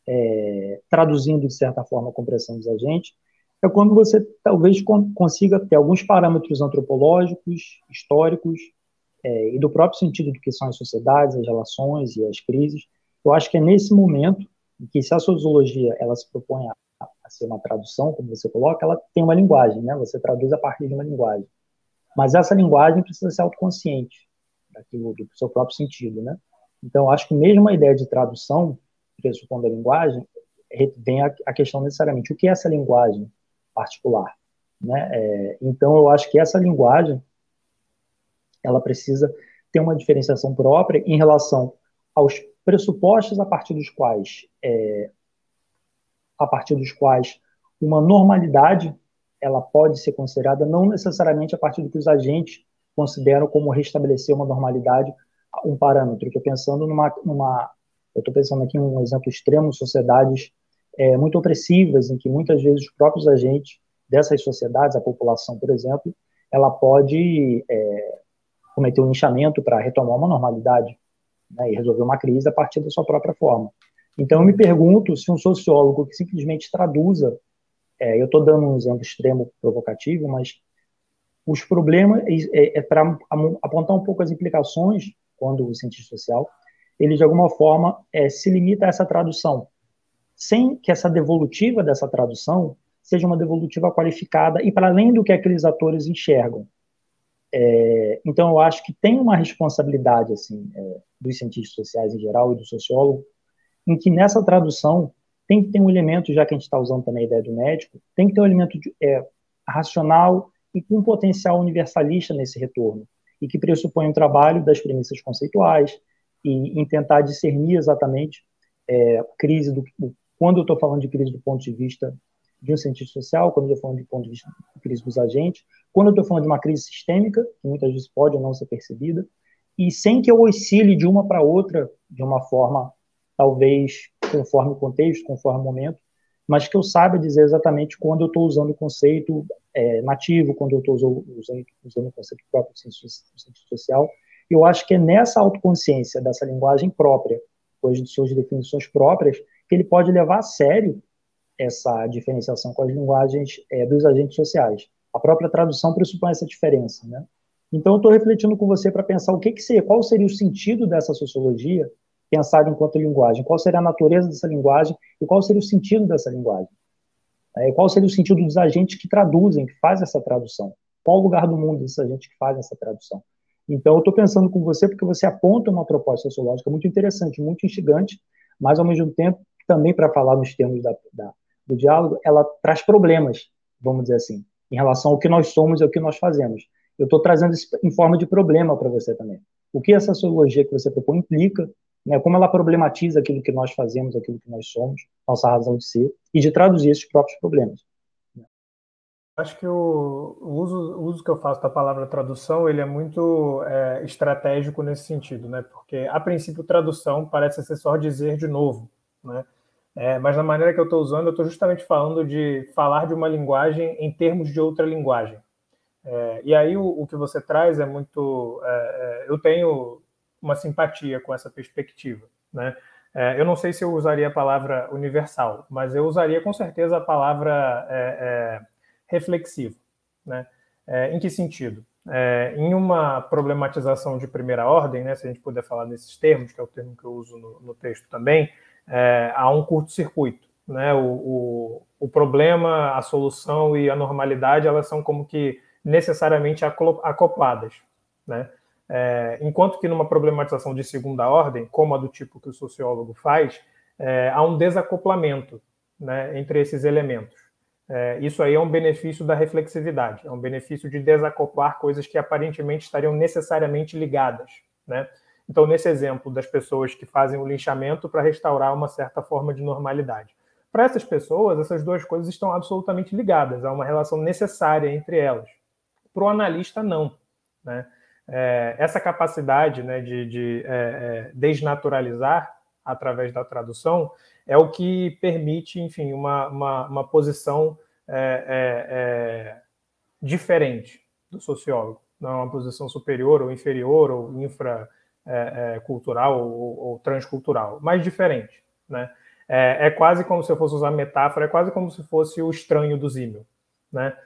é, traduzindo de certa forma a compreensão dos agentes, é quando você talvez consiga ter alguns parâmetros antropológicos, históricos, é, e do próprio sentido do que são as sociedades, as relações e as crises. Eu acho que é nesse momento que, se a sociologia ela se propõe a, a ser uma tradução, como você coloca, ela tem uma linguagem, né? Você traduz a partir de uma linguagem. Mas essa linguagem precisa ser autoconsciente daquilo, do seu próprio sentido, né? Então, acho que mesmo a ideia de tradução, pressupondo a linguagem, vem a, a questão necessariamente o que é essa linguagem particular. Né? É, então, eu acho que essa linguagem ela precisa ter uma diferenciação própria em relação aos pressupostos a partir dos quais é, a partir dos quais uma normalidade ela pode ser considerada não necessariamente a partir do que os agentes consideram como restabelecer uma normalidade um parâmetro. Estou pensando numa, numa eu estou pensando aqui um exemplo extremo, sociedades é, muito opressivas, em que muitas vezes os próprios agentes dessas sociedades, a população, por exemplo, ela pode é, cometer um linchamento para retomar uma normalidade né, e resolver uma crise a partir da sua própria forma. Então, eu me pergunto se um sociólogo que simplesmente traduza, é, eu estou dando um exemplo extremo provocativo, mas os problemas é, é para apontar um pouco as implicações quando o cientista social ele de alguma forma é, se limita a essa tradução sem que essa devolutiva dessa tradução seja uma devolutiva qualificada e para além do que aqueles atores enxergam. É, então, eu acho que tem uma responsabilidade assim é, dos cientistas sociais em geral e do sociólogo, em que nessa tradução tem que ter um elemento, já que a gente está usando também a ideia do médico, tem que ter um elemento de, é, racional e com um potencial universalista nesse retorno, e que pressupõe um trabalho das premissas conceituais e em tentar discernir exatamente é, crise do, quando eu estou falando de crise do ponto de vista de um cientista social, quando eu estou falando de ponto de vista de crise dos agentes, quando eu estou falando de uma crise sistêmica, que muitas vezes pode ou não ser percebida, e sem que eu oscile de uma para outra de uma forma, talvez, conforme o contexto, conforme o momento, mas que eu saiba dizer exatamente quando eu estou usando o conceito é, nativo, quando eu estou usando, usando, o conceito próprio do cientista social. Eu acho que é nessa autoconsciência dessa linguagem própria, com as suas definições próprias, que ele pode levar a sério essa diferenciação com as linguagens é, dos agentes sociais. A própria tradução pressupõe essa diferença, né? Então, eu estou refletindo com você para pensar o que, que seria, qual seria o sentido dessa sociologia pensada enquanto linguagem, qual seria a natureza dessa linguagem e qual seria o sentido dessa linguagem. É, qual seria o sentido dos agentes que traduzem, que fazem essa tradução? Qual o lugar do mundo desses agentes que fazem essa tradução? Então, eu estou pensando com você porque você aponta uma proposta sociológica muito interessante, muito instigante, mas, ao mesmo tempo, também para falar nos termos da, da, do diálogo, ela traz problemas, vamos dizer assim, em relação ao que nós somos e ao que nós fazemos. Eu estou trazendo isso em forma de problema para você também. O que essa sociologia que você propõe implica né, como ela problematiza aquilo que nós fazemos, aquilo que nós somos, nossa razão de ser, e de traduzir esses próprios problemas. Acho que o, uso, o uso que eu faço da palavra tradução ele é muito é, estratégico nesse sentido, né? Porque a princípio tradução parece ser só dizer de novo, né? É, mas na maneira que eu estou usando, eu estou justamente falando de falar de uma linguagem em termos de outra linguagem. É, e aí o, o, que você traz é muito, é, é, eu tenho uma simpatia com essa perspectiva, né? É, eu não sei se eu usaria a palavra universal, mas eu usaria com certeza a palavra reflexivo. Né? É, em que sentido? É, em uma problematização de primeira ordem, né, se a gente puder falar nesses termos, que é o termo que eu uso no, no texto também, é, há um curto-circuito. Né? O, o, o, problema, a solução e a normalidade, elas são como que necessariamente acopladas. Né? É, enquanto que numa problematização de segunda ordem, como a do tipo que o sociólogo faz, é, há um desacoplamento né, entre esses elementos. É, isso aí é um benefício da reflexividade, é um benefício de desacoplar coisas que aparentemente estariam necessariamente ligadas. Né? Então, nesse exemplo das pessoas que fazem o linchamento para restaurar uma certa forma de normalidade. Para essas pessoas, essas duas coisas estão absolutamente ligadas, há uma relação necessária entre elas. Para o analista, não. Né? É, essa capacidade né, de, de é, é desnaturalizar através da tradução é o que permite, enfim, uma, uma, uma posição é, é, é, diferente do sociólogo. Não é uma posição superior ou inferior ou infracultural é, é, ou, ou, transcultural, mas diferente. Né? É, é, quase como se eu fosse usar metáfora, é quase como se fosse o estranho do Zimmel. Né?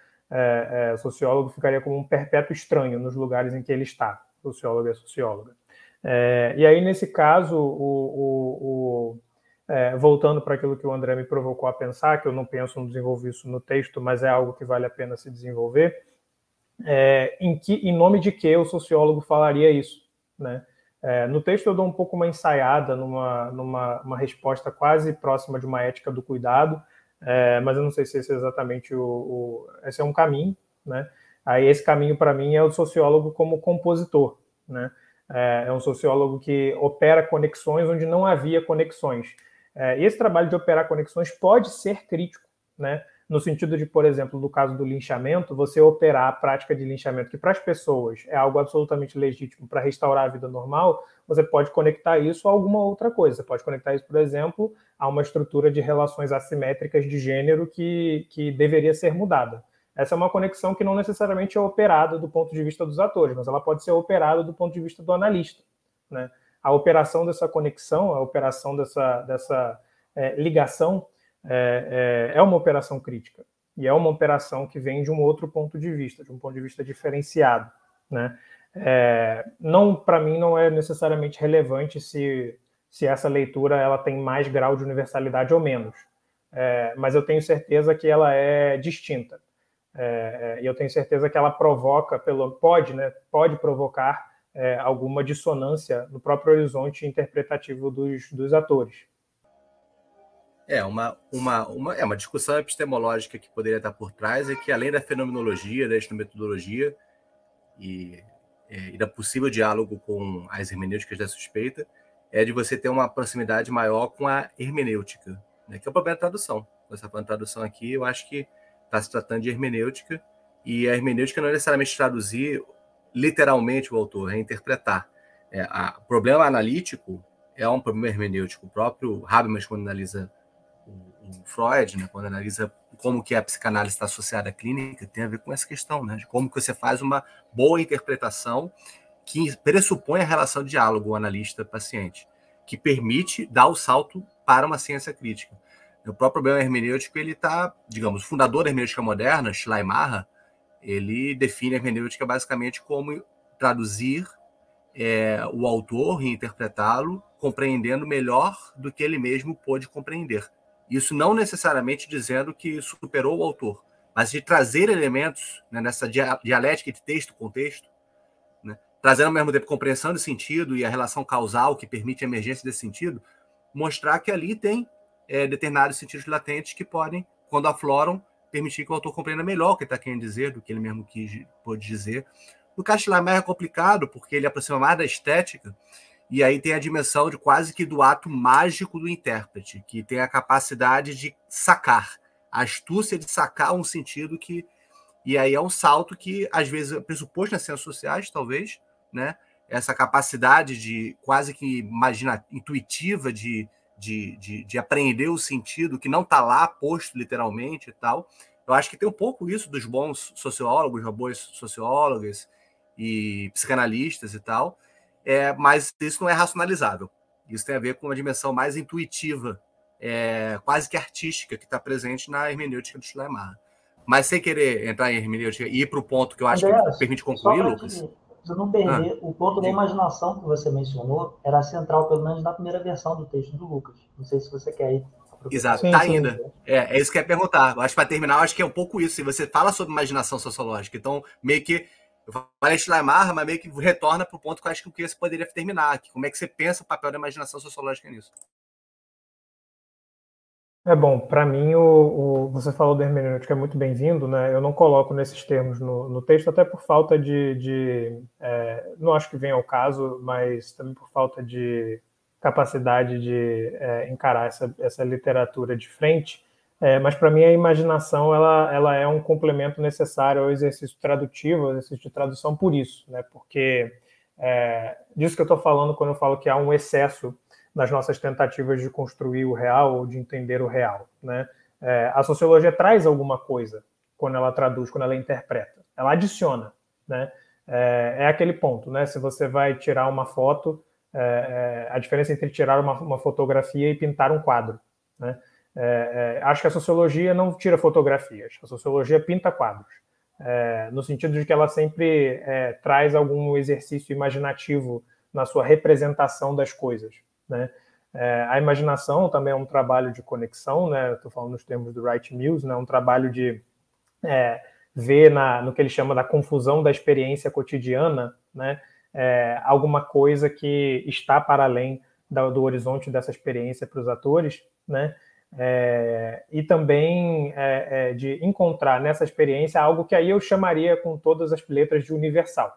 o sociólogo ficaria como um perpétuo estranho nos lugares em que ele está. Sociólogo é socióloga. e aí, nesse caso, o, o, o é, voltando para aquilo que o André me provocou a pensar, que eu não penso em desenvolver isso no texto, mas é algo que vale a pena se desenvolver, é, em, que, em nome de que o sociólogo falaria isso? Né? É, no texto eu dou um pouco uma ensaiada numa, numa uma resposta quase próxima de uma ética do cuidado, é, mas eu não sei se esse é exatamente o, o esse é um caminho, né? Aí esse caminho para mim é o sociólogo como compositor, né? É, é um sociólogo que opera conexões onde não havia conexões. É, esse trabalho de operar conexões pode ser crítico, né? No sentido de, por exemplo, no caso do linchamento, você operar a prática de linchamento, que para as pessoas é algo absolutamente legítimo para restaurar a vida normal, você pode conectar isso a alguma outra coisa. Você pode conectar isso, por exemplo, a uma estrutura de relações assimétricas de gênero que, que deveria ser mudada. Essa é uma conexão que não necessariamente é operada do ponto de vista dos atores, mas ela pode ser operada do ponto de vista do analista. Né? a operação dessa conexão, a operação dessa, dessa é, ligação é, é, é, uma operação crítica. E é uma operação que vem de um outro ponto de vista, de um ponto de vista diferenciado. Né? É, não, para mim, não é necessariamente relevante se, se essa leitura ela tem mais grau de universalidade ou menos. É, mas eu tenho certeza que ela é distinta. É, e eu tenho certeza que ela provoca, pelo, pode, né, pode provocar é, alguma dissonância no próprio horizonte interpretativo dos, dos atores. É, uma, uma, uma, é uma discussão epistemológica que poderia estar por trás é que, além da fenomenologia, da metodologia e, é, e da possível diálogo com as hermenêuticas da suspeita, é de você ter uma proximidade maior com a hermenêutica, né, que é o problema da tradução. Essa tradução aqui, eu acho que está se tratando de hermenêutica, e a hermenêutica não é necessariamente traduzir literalmente o autor, é interpretar. É, a, o problema analítico é um problema hermenêutico. O próprio Habermas, quando analisa Freud, né, quando analisa como que a psicanálise está associada à clínica, tem a ver com essa questão, né, de como que você faz uma boa interpretação que pressupõe a relação diálogo analista-paciente, que permite dar o salto para uma ciência crítica. O próprio problema hermenêutico, ele está, digamos, o fundador da hermenêutica moderna, Schleiermacher, ele define a hermenêutica basicamente como traduzir é, o autor e interpretá-lo compreendendo melhor do que ele mesmo pôde compreender. Isso não necessariamente dizendo que superou o autor, mas de trazer elementos né, nessa dialética de texto-contexto, né, trazendo ao mesmo tempo compreensão de sentido e a relação causal que permite a emergência desse sentido, mostrar que ali tem é, determinados sentidos latentes que podem, quando afloram, permitir que o autor compreenda melhor o que está querendo dizer do que ele mesmo quis, pôde dizer. No Castelamar é complicado, porque ele aproxima mais da estética, e aí tem a dimensão de quase que do ato mágico do intérprete, que tem a capacidade de sacar, a astúcia de sacar um sentido que. E aí é um salto que, às vezes, pressuposto nas ciências sociais, talvez, né? Essa capacidade de quase que imagina, intuitiva de, de, de, de aprender o sentido que não está lá posto literalmente e tal. Eu acho que tem um pouco isso dos bons sociólogos, boas sociólogas e psicanalistas e tal é, mas isso não é racionalizável. Isso tem a ver com uma dimensão mais intuitiva, é, quase que artística, que está presente na hermenêutica do Schleiermacher. Mas sem querer entrar em hermenêutica e ir para o ponto que eu acho André, que permite concluir, Lucas. Você não perder, ah, o ponto da imaginação que você mencionou era central, pelo menos na primeira versão do texto do Lucas. Não sei se você quer ir. Exato, está ainda. É, é isso que eu ia perguntar. Eu acho para terminar, eu acho que é um pouco isso. Se você fala sobre imaginação sociológica, então meio que eu falei Schleiermacher, mas meio que retorna para o ponto que eu acho que você poderia terminar aqui. Como é que você pensa o papel da imaginação sociológica nisso? É bom, para mim, o, o, você falou do hermenêutica é muito bem-vindo, né? Eu não coloco nesses termos no, no texto, até por falta de. de é, não acho que venha ao caso, mas também por falta de capacidade de é, encarar essa, essa literatura de frente. É, mas para mim a imaginação ela, ela é um complemento necessário ao exercício tradutivo, ao exercício de tradução por isso, né? Porque é, disso que eu estou falando quando eu falo que há um excesso nas nossas tentativas de construir o real ou de entender o real, né? É, a sociologia traz alguma coisa quando ela traduz, quando ela interpreta, ela adiciona, né? É, é aquele ponto, né? Se você vai tirar uma foto, é, é, a diferença entre tirar uma, uma fotografia e pintar um quadro, né? É, é, acho que a sociologia não tira fotografias, a sociologia pinta quadros, é, no sentido de que ela sempre é, traz algum exercício imaginativo na sua representação das coisas. Né? É, a imaginação também é um trabalho de conexão, né? Estou falando nos termos do Wright Mills, né? Um trabalho de é, ver na, no que ele chama da confusão da experiência cotidiana, né? alguma coisa que está para além do, do horizonte dessa experiência para os atores, né? É, e também é, é, de encontrar nessa experiência algo que aí eu chamaria com todas as letras de universal,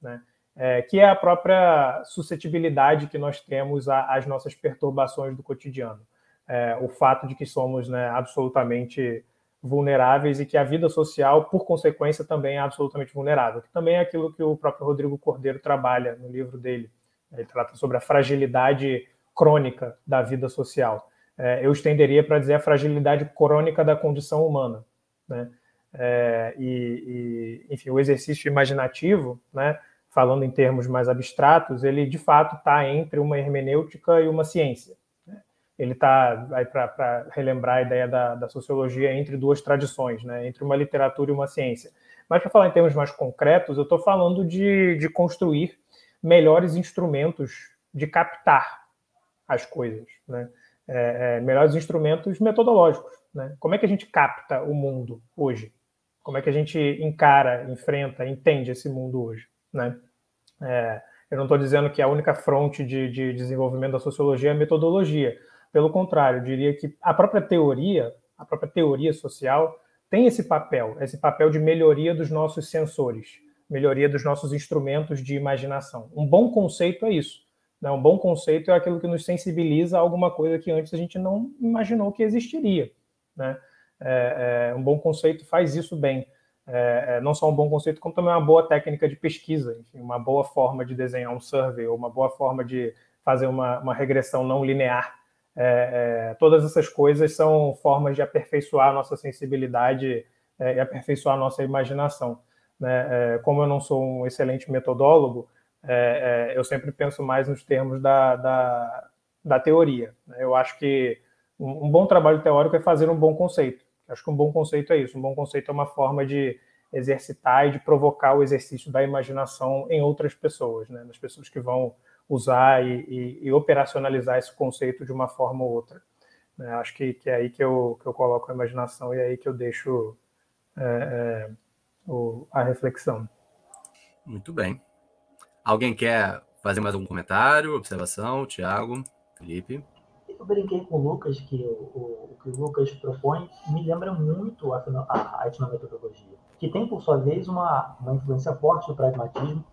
né? É, que é a própria suscetibilidade que nós temos às nossas perturbações do cotidiano. É, o fato de que somos né, absolutamente vulneráveis e que a vida social, por consequência, também é absolutamente vulnerável, que também é aquilo que o próprio Rodrigo Cordeiro trabalha no livro dele. Ele trata sobre a fragilidade crônica da vida social é, eu estenderia para dizer a fragilidade crônica da condição humana. Né? É, e, e, enfim, o exercício imaginativo, né, falando em termos mais abstratos, ele de fato está entre uma hermenêutica e uma ciência. Né? Ele está, para relembrar a ideia da, da, sociologia, entre duas tradições, né, entre uma literatura e uma ciência. Mas para falar em termos mais concretos, eu estou falando de, de construir melhores instrumentos de captar as coisas. Né? É, é, melhores instrumentos metodológicos. Né? Como é que a gente capta o mundo hoje? Como é que a gente encara, enfrenta, entende esse mundo hoje? Né? É, eu não estou dizendo que a única fronte de, de, desenvolvimento da sociologia é a metodologia. Pelo contrário, eu diria que a própria teoria, a própria teoria social, tem esse papel, esse papel de melhoria dos nossos sensores, melhoria dos nossos instrumentos de imaginação. Um bom conceito é isso. Né? Um bom conceito é aquilo que nos sensibiliza a alguma coisa que antes a gente não imaginou que existiria. Né? É, é, um bom conceito faz isso bem. É, é, não só um bom conceito, como também uma boa técnica de pesquisa, enfim, uma boa forma de desenhar um survey, ou uma boa forma de fazer uma, uma regressão não linear. É, é, todas essas coisas são formas de aperfeiçoar a nossa sensibilidade e aperfeiçoar a nossa imaginação. Né? como eu não sou um excelente metodólogo, é, é, eu sempre penso mais nos termos da, da, da teoria. Né? Eu acho que um, um, bom trabalho teórico é fazer um bom conceito. acho que um bom conceito é isso. Um bom conceito é uma forma de exercitar e de provocar o exercício da imaginação em outras pessoas, né? nas pessoas que vão usar e, e, e operacionalizar esse conceito de uma forma ou outra. Né? Acho que, que, é aí que eu, que eu coloco a imaginação e é aí que eu deixo é, é, o, a reflexão. Muito bem. Alguém quer fazer mais algum comentário, observação? Tiago, Felipe? Eu brinquei com o Lucas que o, o, o que o Lucas propõe me lembra muito a, a, a etnometodologia, que tem, por sua vez, uma, uma influência forte do pragmatismo,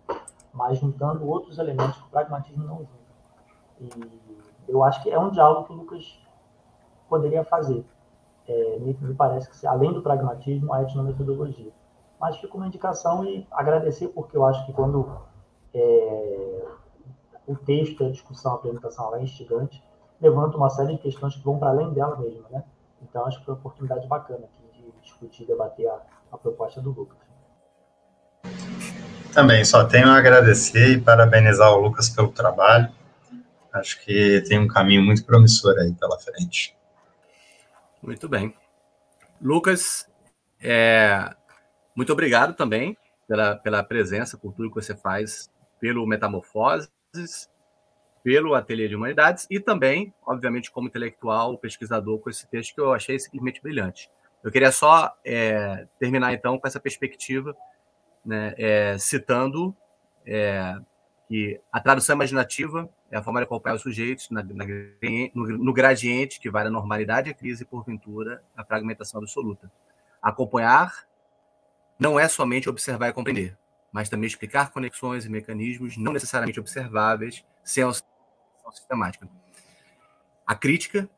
mas juntando outros elementos que o pragmatismo não junta. E eu acho que é um diálogo que o Lucas poderia fazer. É, me, me, parece que, além do pragmatismo, a etnometodologia. Mas fica uma indicação e agradecer, porque eu acho que quando é, o texto, a discussão, a apresentação é instigante, levanta uma série de questões que vão para além dela mesma, né? Então, acho que foi uma oportunidade bacana aqui de discutir, debater a, a proposta do Lucas. Também só tenho a agradecer e parabenizar o Lucas pelo trabalho. Acho que tem um caminho muito promissor aí pela frente. Muito bem. Lucas, é, muito obrigado também pela, pela presença, por tudo que você faz pelo Metamorfoses, pelo Ateliê de Humanidades e também, obviamente, como intelectual, pesquisador com esse texto que eu achei simplesmente brilhante. Eu queria só é, terminar, então, com essa perspectiva, né, é, citando é, que a tradução imaginativa é a forma de acompanhar os sujeitos na, na, no, no, gradiente que vai da normalidade à crise e, porventura, à fragmentação absoluta. Acompanhar não é somente observar e compreender, mas também explicar conexões e mecanismos não necessariamente observáveis sem auxílio sistemática. A crítica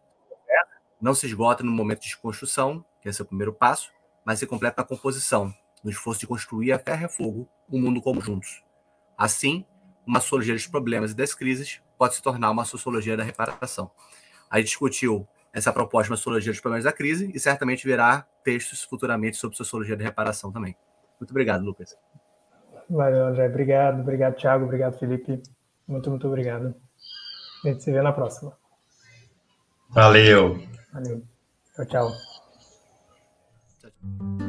não se esgota no momento de desconstrução, que é seu primeiro passo, mas se completa na composição, no esforço de construir a ferro e fogo um mundo como juntos. Assim, uma sociologia dos problemas e das crises pode se tornar uma sociologia da reparação. A gente discutiu essa proposta uma sociologia dos problemas da crise e certamente verá textos futuramente sobre sociologia da reparação também. Muito obrigado, Lucas. Valeu, André. Obrigado, obrigado, Thiago. Obrigado, Felipe. Muito, muito obrigado. A gente se vê na próxima. Valeu. Valeu. Tchau, tchau. tchau, tchau.